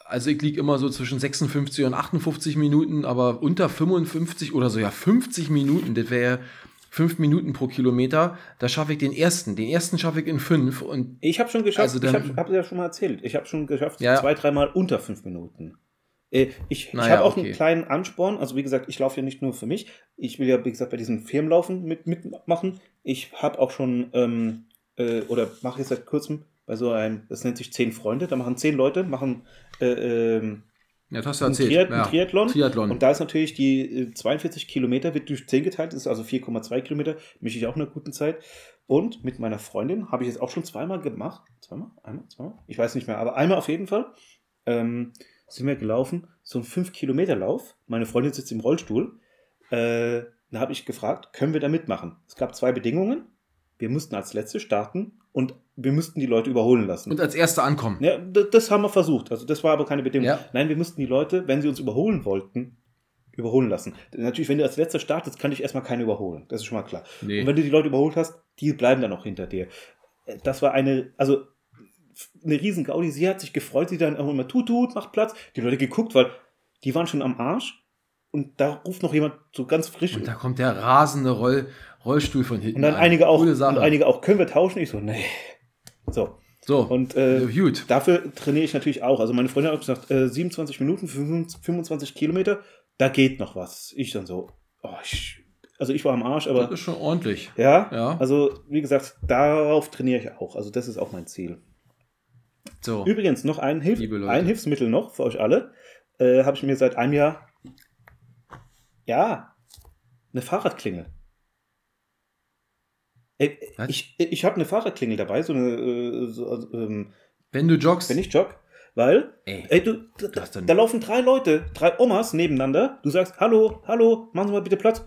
Also ich liege immer so zwischen 56 und 58 Minuten, aber unter 55 oder so, ja, 50 Minuten, das wäre 5 Minuten pro Kilometer, da schaffe ich den ersten. Den ersten schaffe ich in 5 und Ich habe schon geschafft, Also ich dann- habe hab ja schon mal erzählt, ich habe schon geschafft, Ja. zwei, dreimal unter fünf Minuten. Äh, Ich, ich Naja, habe auch okay. einen kleinen Ansporn, also wie gesagt, ich laufe ja nicht nur für mich, ich will ja, wie gesagt, bei diesem Firmenlaufen mit, mitmachen. Ich habe auch schon, ähm, äh, oder mache jetzt seit kurzem bei so einem, das nennt sich Zehn Freunde, da machen zehn Leute, machen äh, ähm, ja, das hast du erzählt. Triath ja. ein Triathlon. Triathlon. Und da ist natürlich die äh, 42 Kilometer, wird durch 10 geteilt, das ist also 4,2 Kilometer, mische ich auch in einer guten Zeit. Und mit meiner Freundin habe ich es auch schon zweimal gemacht. Zweimal? Einmal? Zweimal? Ich weiß nicht mehr, aber einmal auf jeden Fall. Ähm, sind wir gelaufen, so ein 5-Kilometer-Lauf. Meine Freundin sitzt im Rollstuhl. Äh, da habe ich gefragt, können wir da mitmachen? Es gab zwei Bedingungen. Wir mussten als Letzte starten und wir mussten die Leute überholen lassen. und als Erster ankommen. Ja, das haben wir versucht. Also das war aber keine Bedingung. Ja. Nein, wir mussten die Leute, wenn sie uns überholen wollten, überholen lassen. Natürlich, wenn du als letzter startest, kann dich erstmal keiner überholen. Das ist schon mal klar. Nee. Und wenn du die Leute überholt hast, die bleiben dann auch hinter dir. Äh, Das war eine, also eine riesen Gaudi. Sie hat sich gefreut, sie dann auch immer tut, tut, macht Platz. Die Leute geguckt, weil die waren schon am Arsch. Und da ruft noch jemand so ganz frisch. Und da kommt der rasende Roll, Rollstuhl von hinten. Und dann an. einige auch, und einige auch, können wir tauschen? Ich so, nee. So. so, Und äh, gut. Dafür trainiere ich natürlich auch. Also meine Freundin hat gesagt, äh, 27 Minuten, 25 Kilometer, da geht noch was. Ich dann so, oh, ich, also ich war am Arsch, Das aber ist schon ordentlich. ja, Ja. also wie gesagt, darauf trainiere ich auch. Also das ist auch mein Ziel. So. Übrigens noch ein, Hilf ein Hilfsmittel noch für euch alle. Äh, Habe ich mir seit einem Jahr, ja, eine Fahrradklingel. Äh, Was? ich ich habe eine Fahrradklingel dabei, so eine, äh, so, also, ähm, Wenn du joggst. wenn ich jogge, weil Ey. Ey, du, da, dann- da laufen drei Leute, drei Omas nebeneinander. Du sagst, hallo, hallo, machen Sie mal bitte Platz.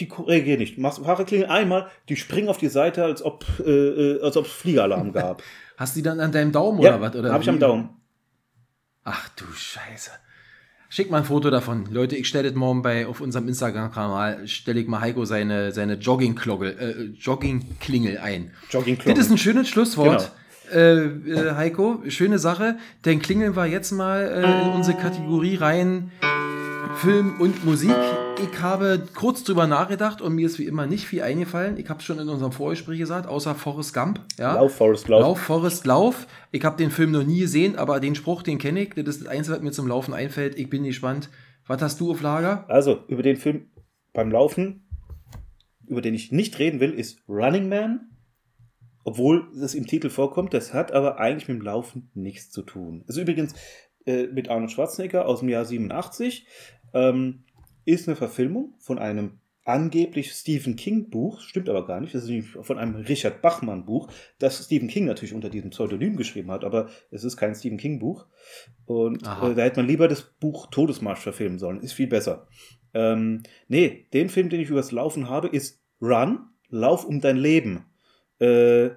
Die reagieren nicht. Machst Fahrradklingel einmal, die springen auf die Seite, als ob äh, äh, als ob es Fliegeralarm gab. Hast du die dann an deinem Daumen ja, oder was? Oder habe ich am? Daumen. Ach du Scheiße. Schick mal ein Foto davon. Leute, ich stelle das morgen bei auf unserem Instagram-Kanal, stelle ich mal Heiko seine, seine Jogging-Klogel, äh, Jogging-Klingel ein. Jogging Das ist ein schönes Schlusswort. Genau. Äh, äh, Heiko, schöne Sache. Dann klingeln wir jetzt mal äh, in unsere Kategorie rein Film und Musik. Ich habe kurz drüber nachgedacht und mir ist wie immer nicht viel eingefallen. Ich habe es schon in unserem Vorgespräch gesagt, außer Forrest Gump. Ja? Lauf, Forest, Lauf. Lauf, Forrest, Lauf. Ich habe den Film noch nie gesehen, aber den Spruch, den kenne ich. Das ist das Einzige, was mir zum Laufen einfällt. Ich bin gespannt. Was hast du auf Lager? Also, über den Film beim Laufen, über den ich nicht reden will, ist Running Man. Obwohl es im Titel vorkommt, das hat aber eigentlich mit dem Laufen nichts zu tun. Also übrigens äh, mit Arnold Schwarzenegger aus dem Jahr 87. Ähm, ist eine Verfilmung von einem angeblich Stephen King Buch, stimmt aber gar nicht, das ist von einem Richard Bachmann Buch, das Stephen King natürlich unter diesem Pseudonym geschrieben hat, aber es ist kein Stephen King Buch. Und Aha. äh, da hätte man lieber das Buch Todesmarsch verfilmen sollen, ist viel besser. Ähm, nee, den Film, den ich übers Laufen habe, ist Run, Lauf um dein Leben. Äh,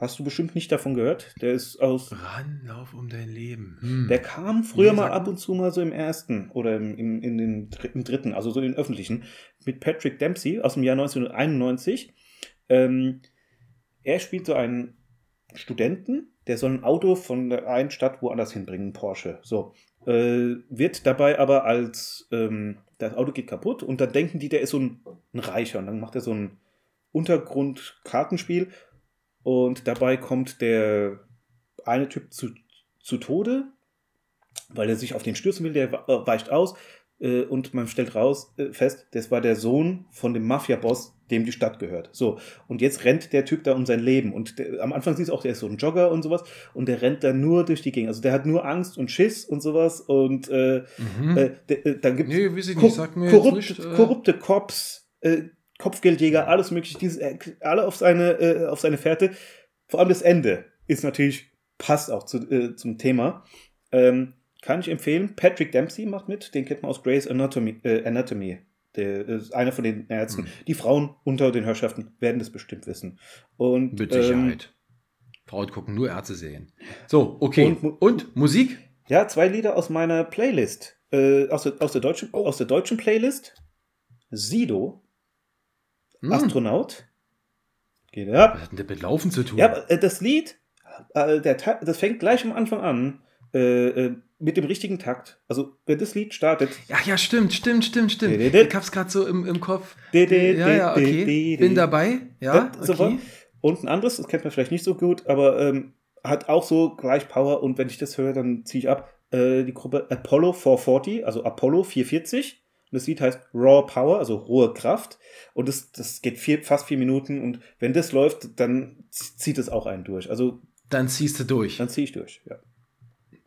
hast du bestimmt nicht davon gehört? Der ist aus Ran, lauf um dein Leben. Hm. der kam früher mal ab und zu mal so im ersten oder im, im, in den im dritten, also so in den öffentlichen, mit Patrick Dempsey aus dem Jahr 1991. Ähm, er spielt so einen Studenten, der soll ein Auto von der einen Stadt woanders hinbringen, Porsche. So. Äh, wird dabei aber als ähm, das Auto geht kaputt und dann denken die, der ist so ein, ein Reicher und dann macht er so ein Untergrund-Kartenspiel und dabei kommt der eine Typ zu, zu Tode, weil er sich auf den stürzen will, der wa- weicht aus äh, und man stellt raus äh, fest, das war der Sohn von dem Mafia-Boss, dem die Stadt gehört. So, und jetzt rennt der Typ da um sein Leben und der, am Anfang siehst du auch, der ist so ein Jogger und sowas und der rennt da nur durch die Gegend. Also der hat nur Angst und Schiss und sowas und äh, Mhm. äh, äh, dann gibt nee, korrupte, nicht. Äh, korrupte Cops, äh, Kopfgeldjäger, alles mögliche, äh, alle auf seine, äh, auf seine Fährte. Vor allem das Ende ist natürlich, passt auch zu, äh, zum Thema. Ähm, kann ich empfehlen. Patrick Dempsey macht mit, den kennt man aus Grey's Anatomy. Äh, Anatomy. Der ist einer von den Ärzten. Mhm. Die Frauen unter den Herrschaften werden das bestimmt wissen. Und, Mit ähm, Sicherheit. Frauen gucken nur Ärzte-Serien. So, okay. Und Mu- Und, Musik? Ja, zwei Lieder aus meiner Playlist. Äh, aus, der, aus, der deutschen, aus der deutschen Playlist. Sido, Hm. Astronaut. Geht ab. Was hat denn das mit Laufen zu tun? Ja, äh, das Lied, äh, der, das fängt gleich am Anfang an. Äh, mit dem richtigen Takt. Also, wenn das Lied startet. Ja, ja, stimmt, stimmt, stimmt, stimmt. Ich hab's gerade so im, im Kopf. Ja, ja, okay. Bin dabei. Ja, okay. Und ein anderes, das kennt man vielleicht nicht so gut, aber ähm, hat auch so gleich Power und wenn ich das höre, dann ziehe ich ab. Äh, die Gruppe Apollo 440, also Apollo 440. Und das Lied heißt Raw Power, also rohe Kraft. Und das, das geht vier, fast vier Minuten. Und wenn das läuft, dann zieht es auch einen durch. Also Dann ziehst du durch. dann ziehe ich durch. Ja.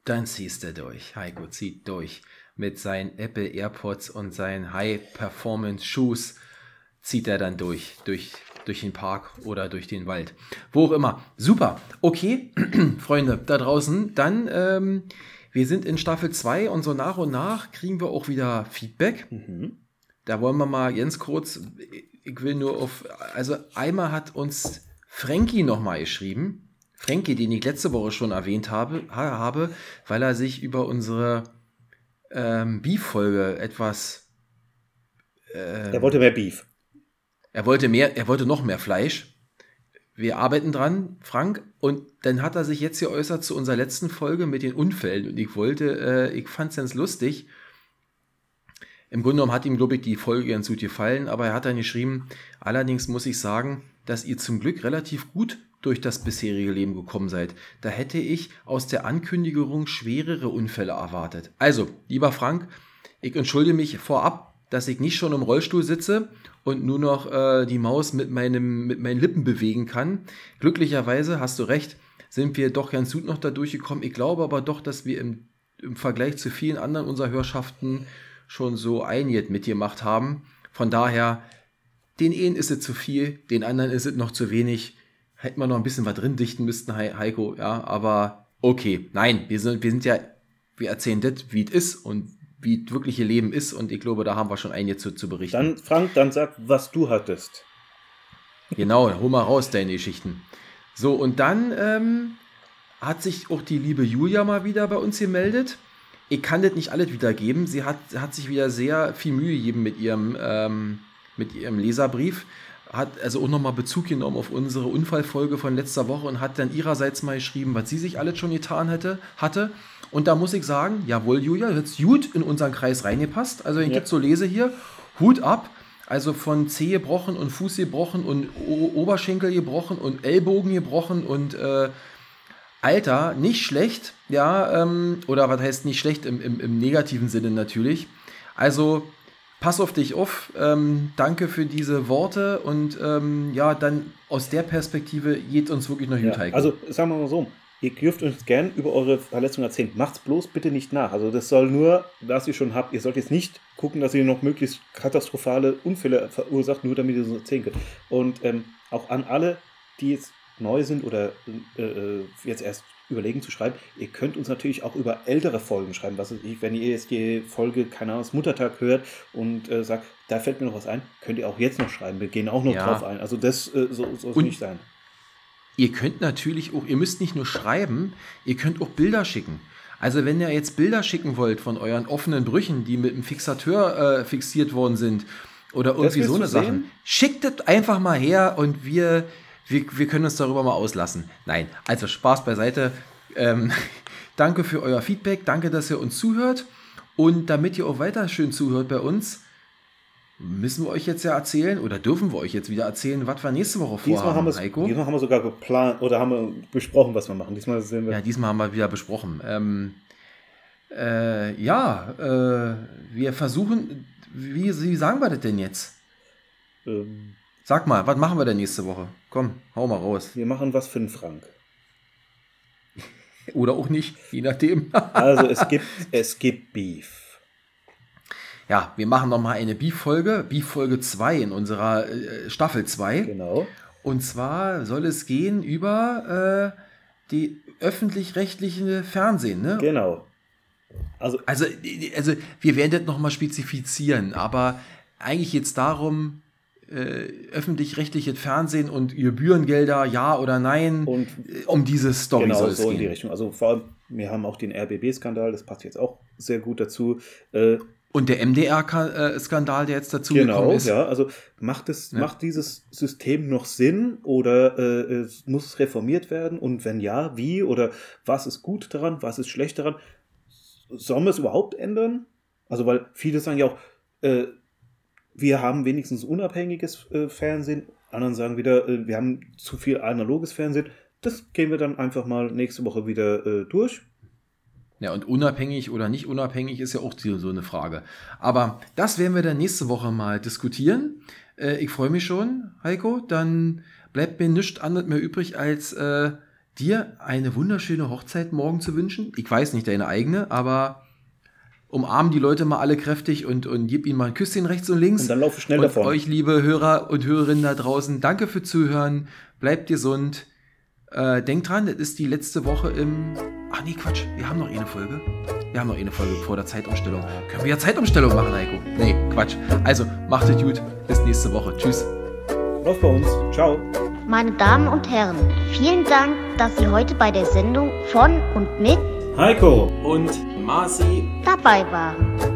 Dann ziehst du durch. Heiko zieht durch. Mit seinen Apple AirPods und seinen High-Performance-Shoes zieht er dann durch. Durch, durch den Park oder durch den Wald. Wo auch immer. Super. Okay, Freunde da draußen. Dann, ähm, wir sind in Staffel 2 und so nach und nach kriegen wir auch wieder Feedback. Mhm. Da wollen wir mal ganz kurz, ich will nur auf, also einmal hat uns Frankie nochmal geschrieben. Frankie, den ich letzte Woche schon erwähnt habe, ha- habe weil er sich über unsere ähm, Beef-Folge etwas, ähm, Er wollte mehr Beef. er wollte mehr, er wollte noch mehr Fleisch. Wir arbeiten dran, Frank. Und dann hat er sich jetzt geäußert zu unserer letzten Folge mit den Unfällen. Und ich wollte, äh, ich fand es ganz lustig. Im Grunde genommen hat ihm, glaube ich, die Folge ganz gut gefallen, aber er hat dann geschrieben, allerdings muss ich sagen, dass ihr zum Glück relativ gut durch das bisherige Leben gekommen seid. Da hätte ich aus der Ankündigung schwerere Unfälle erwartet. Also, lieber Frank, ich entschuldige mich vorab, dass ich nicht schon im Rollstuhl sitze und nur noch äh, die Maus mit, meinem, mit meinen Lippen bewegen kann. Glücklicherweise, hast du recht, sind wir doch ganz gut noch da durchgekommen. Ich glaube aber doch, dass wir im, im Vergleich zu vielen anderen unserer Hörschaften schon so einiges mitgemacht haben. Von daher, den einen ist es zu viel, den anderen ist es noch zu wenig. Hätten wir noch ein bisschen was drin dichten müssten, Hei- Heiko, ja, aber okay. Nein, wir sind, wir sind ja, wir erzählen das, wie es ist und wie das wirkliche Leben ist und ich glaube, da haben wir schon einiges zu, zu berichten. Dann, Frank, dann sag, was du hattest. Genau, hol mal raus deine Geschichten. So, und dann ähm, hat sich auch die liebe Julia mal wieder bei uns gemeldet. Ich kann das nicht alles wiedergeben. Sie hat, hat sich wieder sehr viel Mühe gegeben mit ihrem, ähm, mit ihrem Leserbrief. Hat also auch nochmal Bezug genommen auf unsere Unfallfolge von letzter Woche und hat dann ihrerseits mal geschrieben, was sie sich alles schon getan hätte, hatte. Und da muss ich sagen, jawohl, Julia, du hast gut in unseren Kreis reingepasst. Also, ich Ja. das so lese hier, Hut ab. Also von Zeh gebrochen und Fuß gebrochen und o Oberschenkel gebrochen und Ellbogen gebrochen und äh, Alter, nicht schlecht, ja, ähm, oder was heißt nicht schlecht im, im, im negativen Sinne natürlich. Also pass auf dich auf, ähm, danke für diese Worte und ähm, ja, dann aus der Perspektive geht uns wirklich noch gut, Ja, also sagen wir mal so, ihr dürft uns gern über eure Verletzung erzählen. Macht's bloß bitte nicht nach. Also das soll nur, was ihr schon habt. Ihr sollt jetzt nicht gucken, dass ihr noch möglichst katastrophale Unfälle verursacht, nur damit ihr es uns erzählen könnt. Und ähm, auch an alle, die jetzt neu sind oder äh, äh, jetzt erst überlegen zu schreiben, ihr könnt uns natürlich auch über ältere Folgen schreiben. Was ich, wenn ihr jetzt die Folge, keine Ahnung, Muttertag hört und äh, sagt, da fällt mir noch was ein, könnt ihr auch jetzt noch schreiben. Wir gehen auch noch Ja. drauf ein. Also das äh, so soll es Und- nicht sein. Ihr könnt natürlich auch, ihr müsst nicht nur schreiben, ihr könnt auch Bilder schicken. Also wenn ihr jetzt Bilder schicken wollt von euren offenen Brüchen, die mit einem Fixateur äh, fixiert worden sind oder irgendwie so eine? Sachen, schickt das einfach mal her und wir, wir, wir können uns darüber mal auslassen. Nein, also Spaß beiseite. Ähm, danke für euer Feedback, danke, dass ihr uns zuhört und damit ihr auch weiter schön zuhört bei uns, müssen wir euch jetzt ja erzählen oder dürfen wir euch jetzt wieder erzählen, was wir nächste Woche vorhaben, Diesmal haben, Heiko? diesmal haben wir sogar geplant oder haben wir besprochen, was wir machen. Diesmal sind wir. Ja, diesmal haben wir wieder besprochen. Ähm, äh, ja, äh, wir versuchen, wie, wie sagen wir das denn jetzt? Ähm, Sag mal, was machen wir denn nächste Woche? Komm, hau mal raus. wir machen was für einen Frank. Oder auch nicht, je nachdem. Also es gibt, es gibt Beef. Ja, wir machen nochmal eine Beef-Folge, Beef-Folge 2 in unserer äh, Staffel 2. Genau. Und zwar soll es gehen über äh, die öffentlich-rechtliche Fernsehen, ne? Genau. Also Also, also wir werden das nochmal spezifizieren, aber eigentlich jetzt darum, äh, öffentlich-rechtliches Fernsehen und Gebührengelder, ja oder nein, und äh, um diese Story genau soll es so in die gehen. Richtung. Also vor allem, wir haben auch den RBB-Skandal, das passt jetzt auch sehr gut dazu. Äh, Und der MDR-Skandal, der jetzt dazu genau, gekommen ist. ja. Also macht es, Ja. macht dieses System noch Sinn oder äh, es muss es reformiert werden? Und wenn ja, wie oder was ist gut daran, was ist schlecht daran? sollen wir es überhaupt ändern? Also, weil viele sagen ja auch, äh, wir haben wenigstens unabhängiges äh, Fernsehen. Anderen sagen wieder, äh, wir haben zu viel analoges Fernsehen. Das gehen wir dann einfach mal nächste Woche wieder äh, durch. Ja, und unabhängig oder nicht unabhängig ist ja auch so eine Frage. Aber das werden wir dann nächste Woche mal diskutieren. Äh, ich freue mich schon, Heiko. Dann bleibt mir nichts anderes mehr übrig, als äh, dir eine wunderschöne Hochzeit morgen zu wünschen. Ich weiß nicht deine eigene, aber umarm die Leute mal alle kräftig und, und gib ihnen mal ein Küsschen rechts und links. Und dann laufe ich schnell und davon. euch, liebe Hörer und Hörerinnen da draußen, danke für Zuhören. Bleibt gesund. Äh, denkt dran, das ist die letzte Woche im. Ach nee, Quatsch. Wir haben noch eine Folge. Wir haben noch eine Folge vor der Zeitumstellung. Können wir ja Zeitumstellung machen, Heiko? Nee, Quatsch. Also, macht es gut. Bis nächste Woche. Tschüss. Lauf bei uns. Ciao. Meine Damen und Herren, vielen Dank, dass Sie heute bei der Sendung von und mit Heiko. Und Marci dabei waren.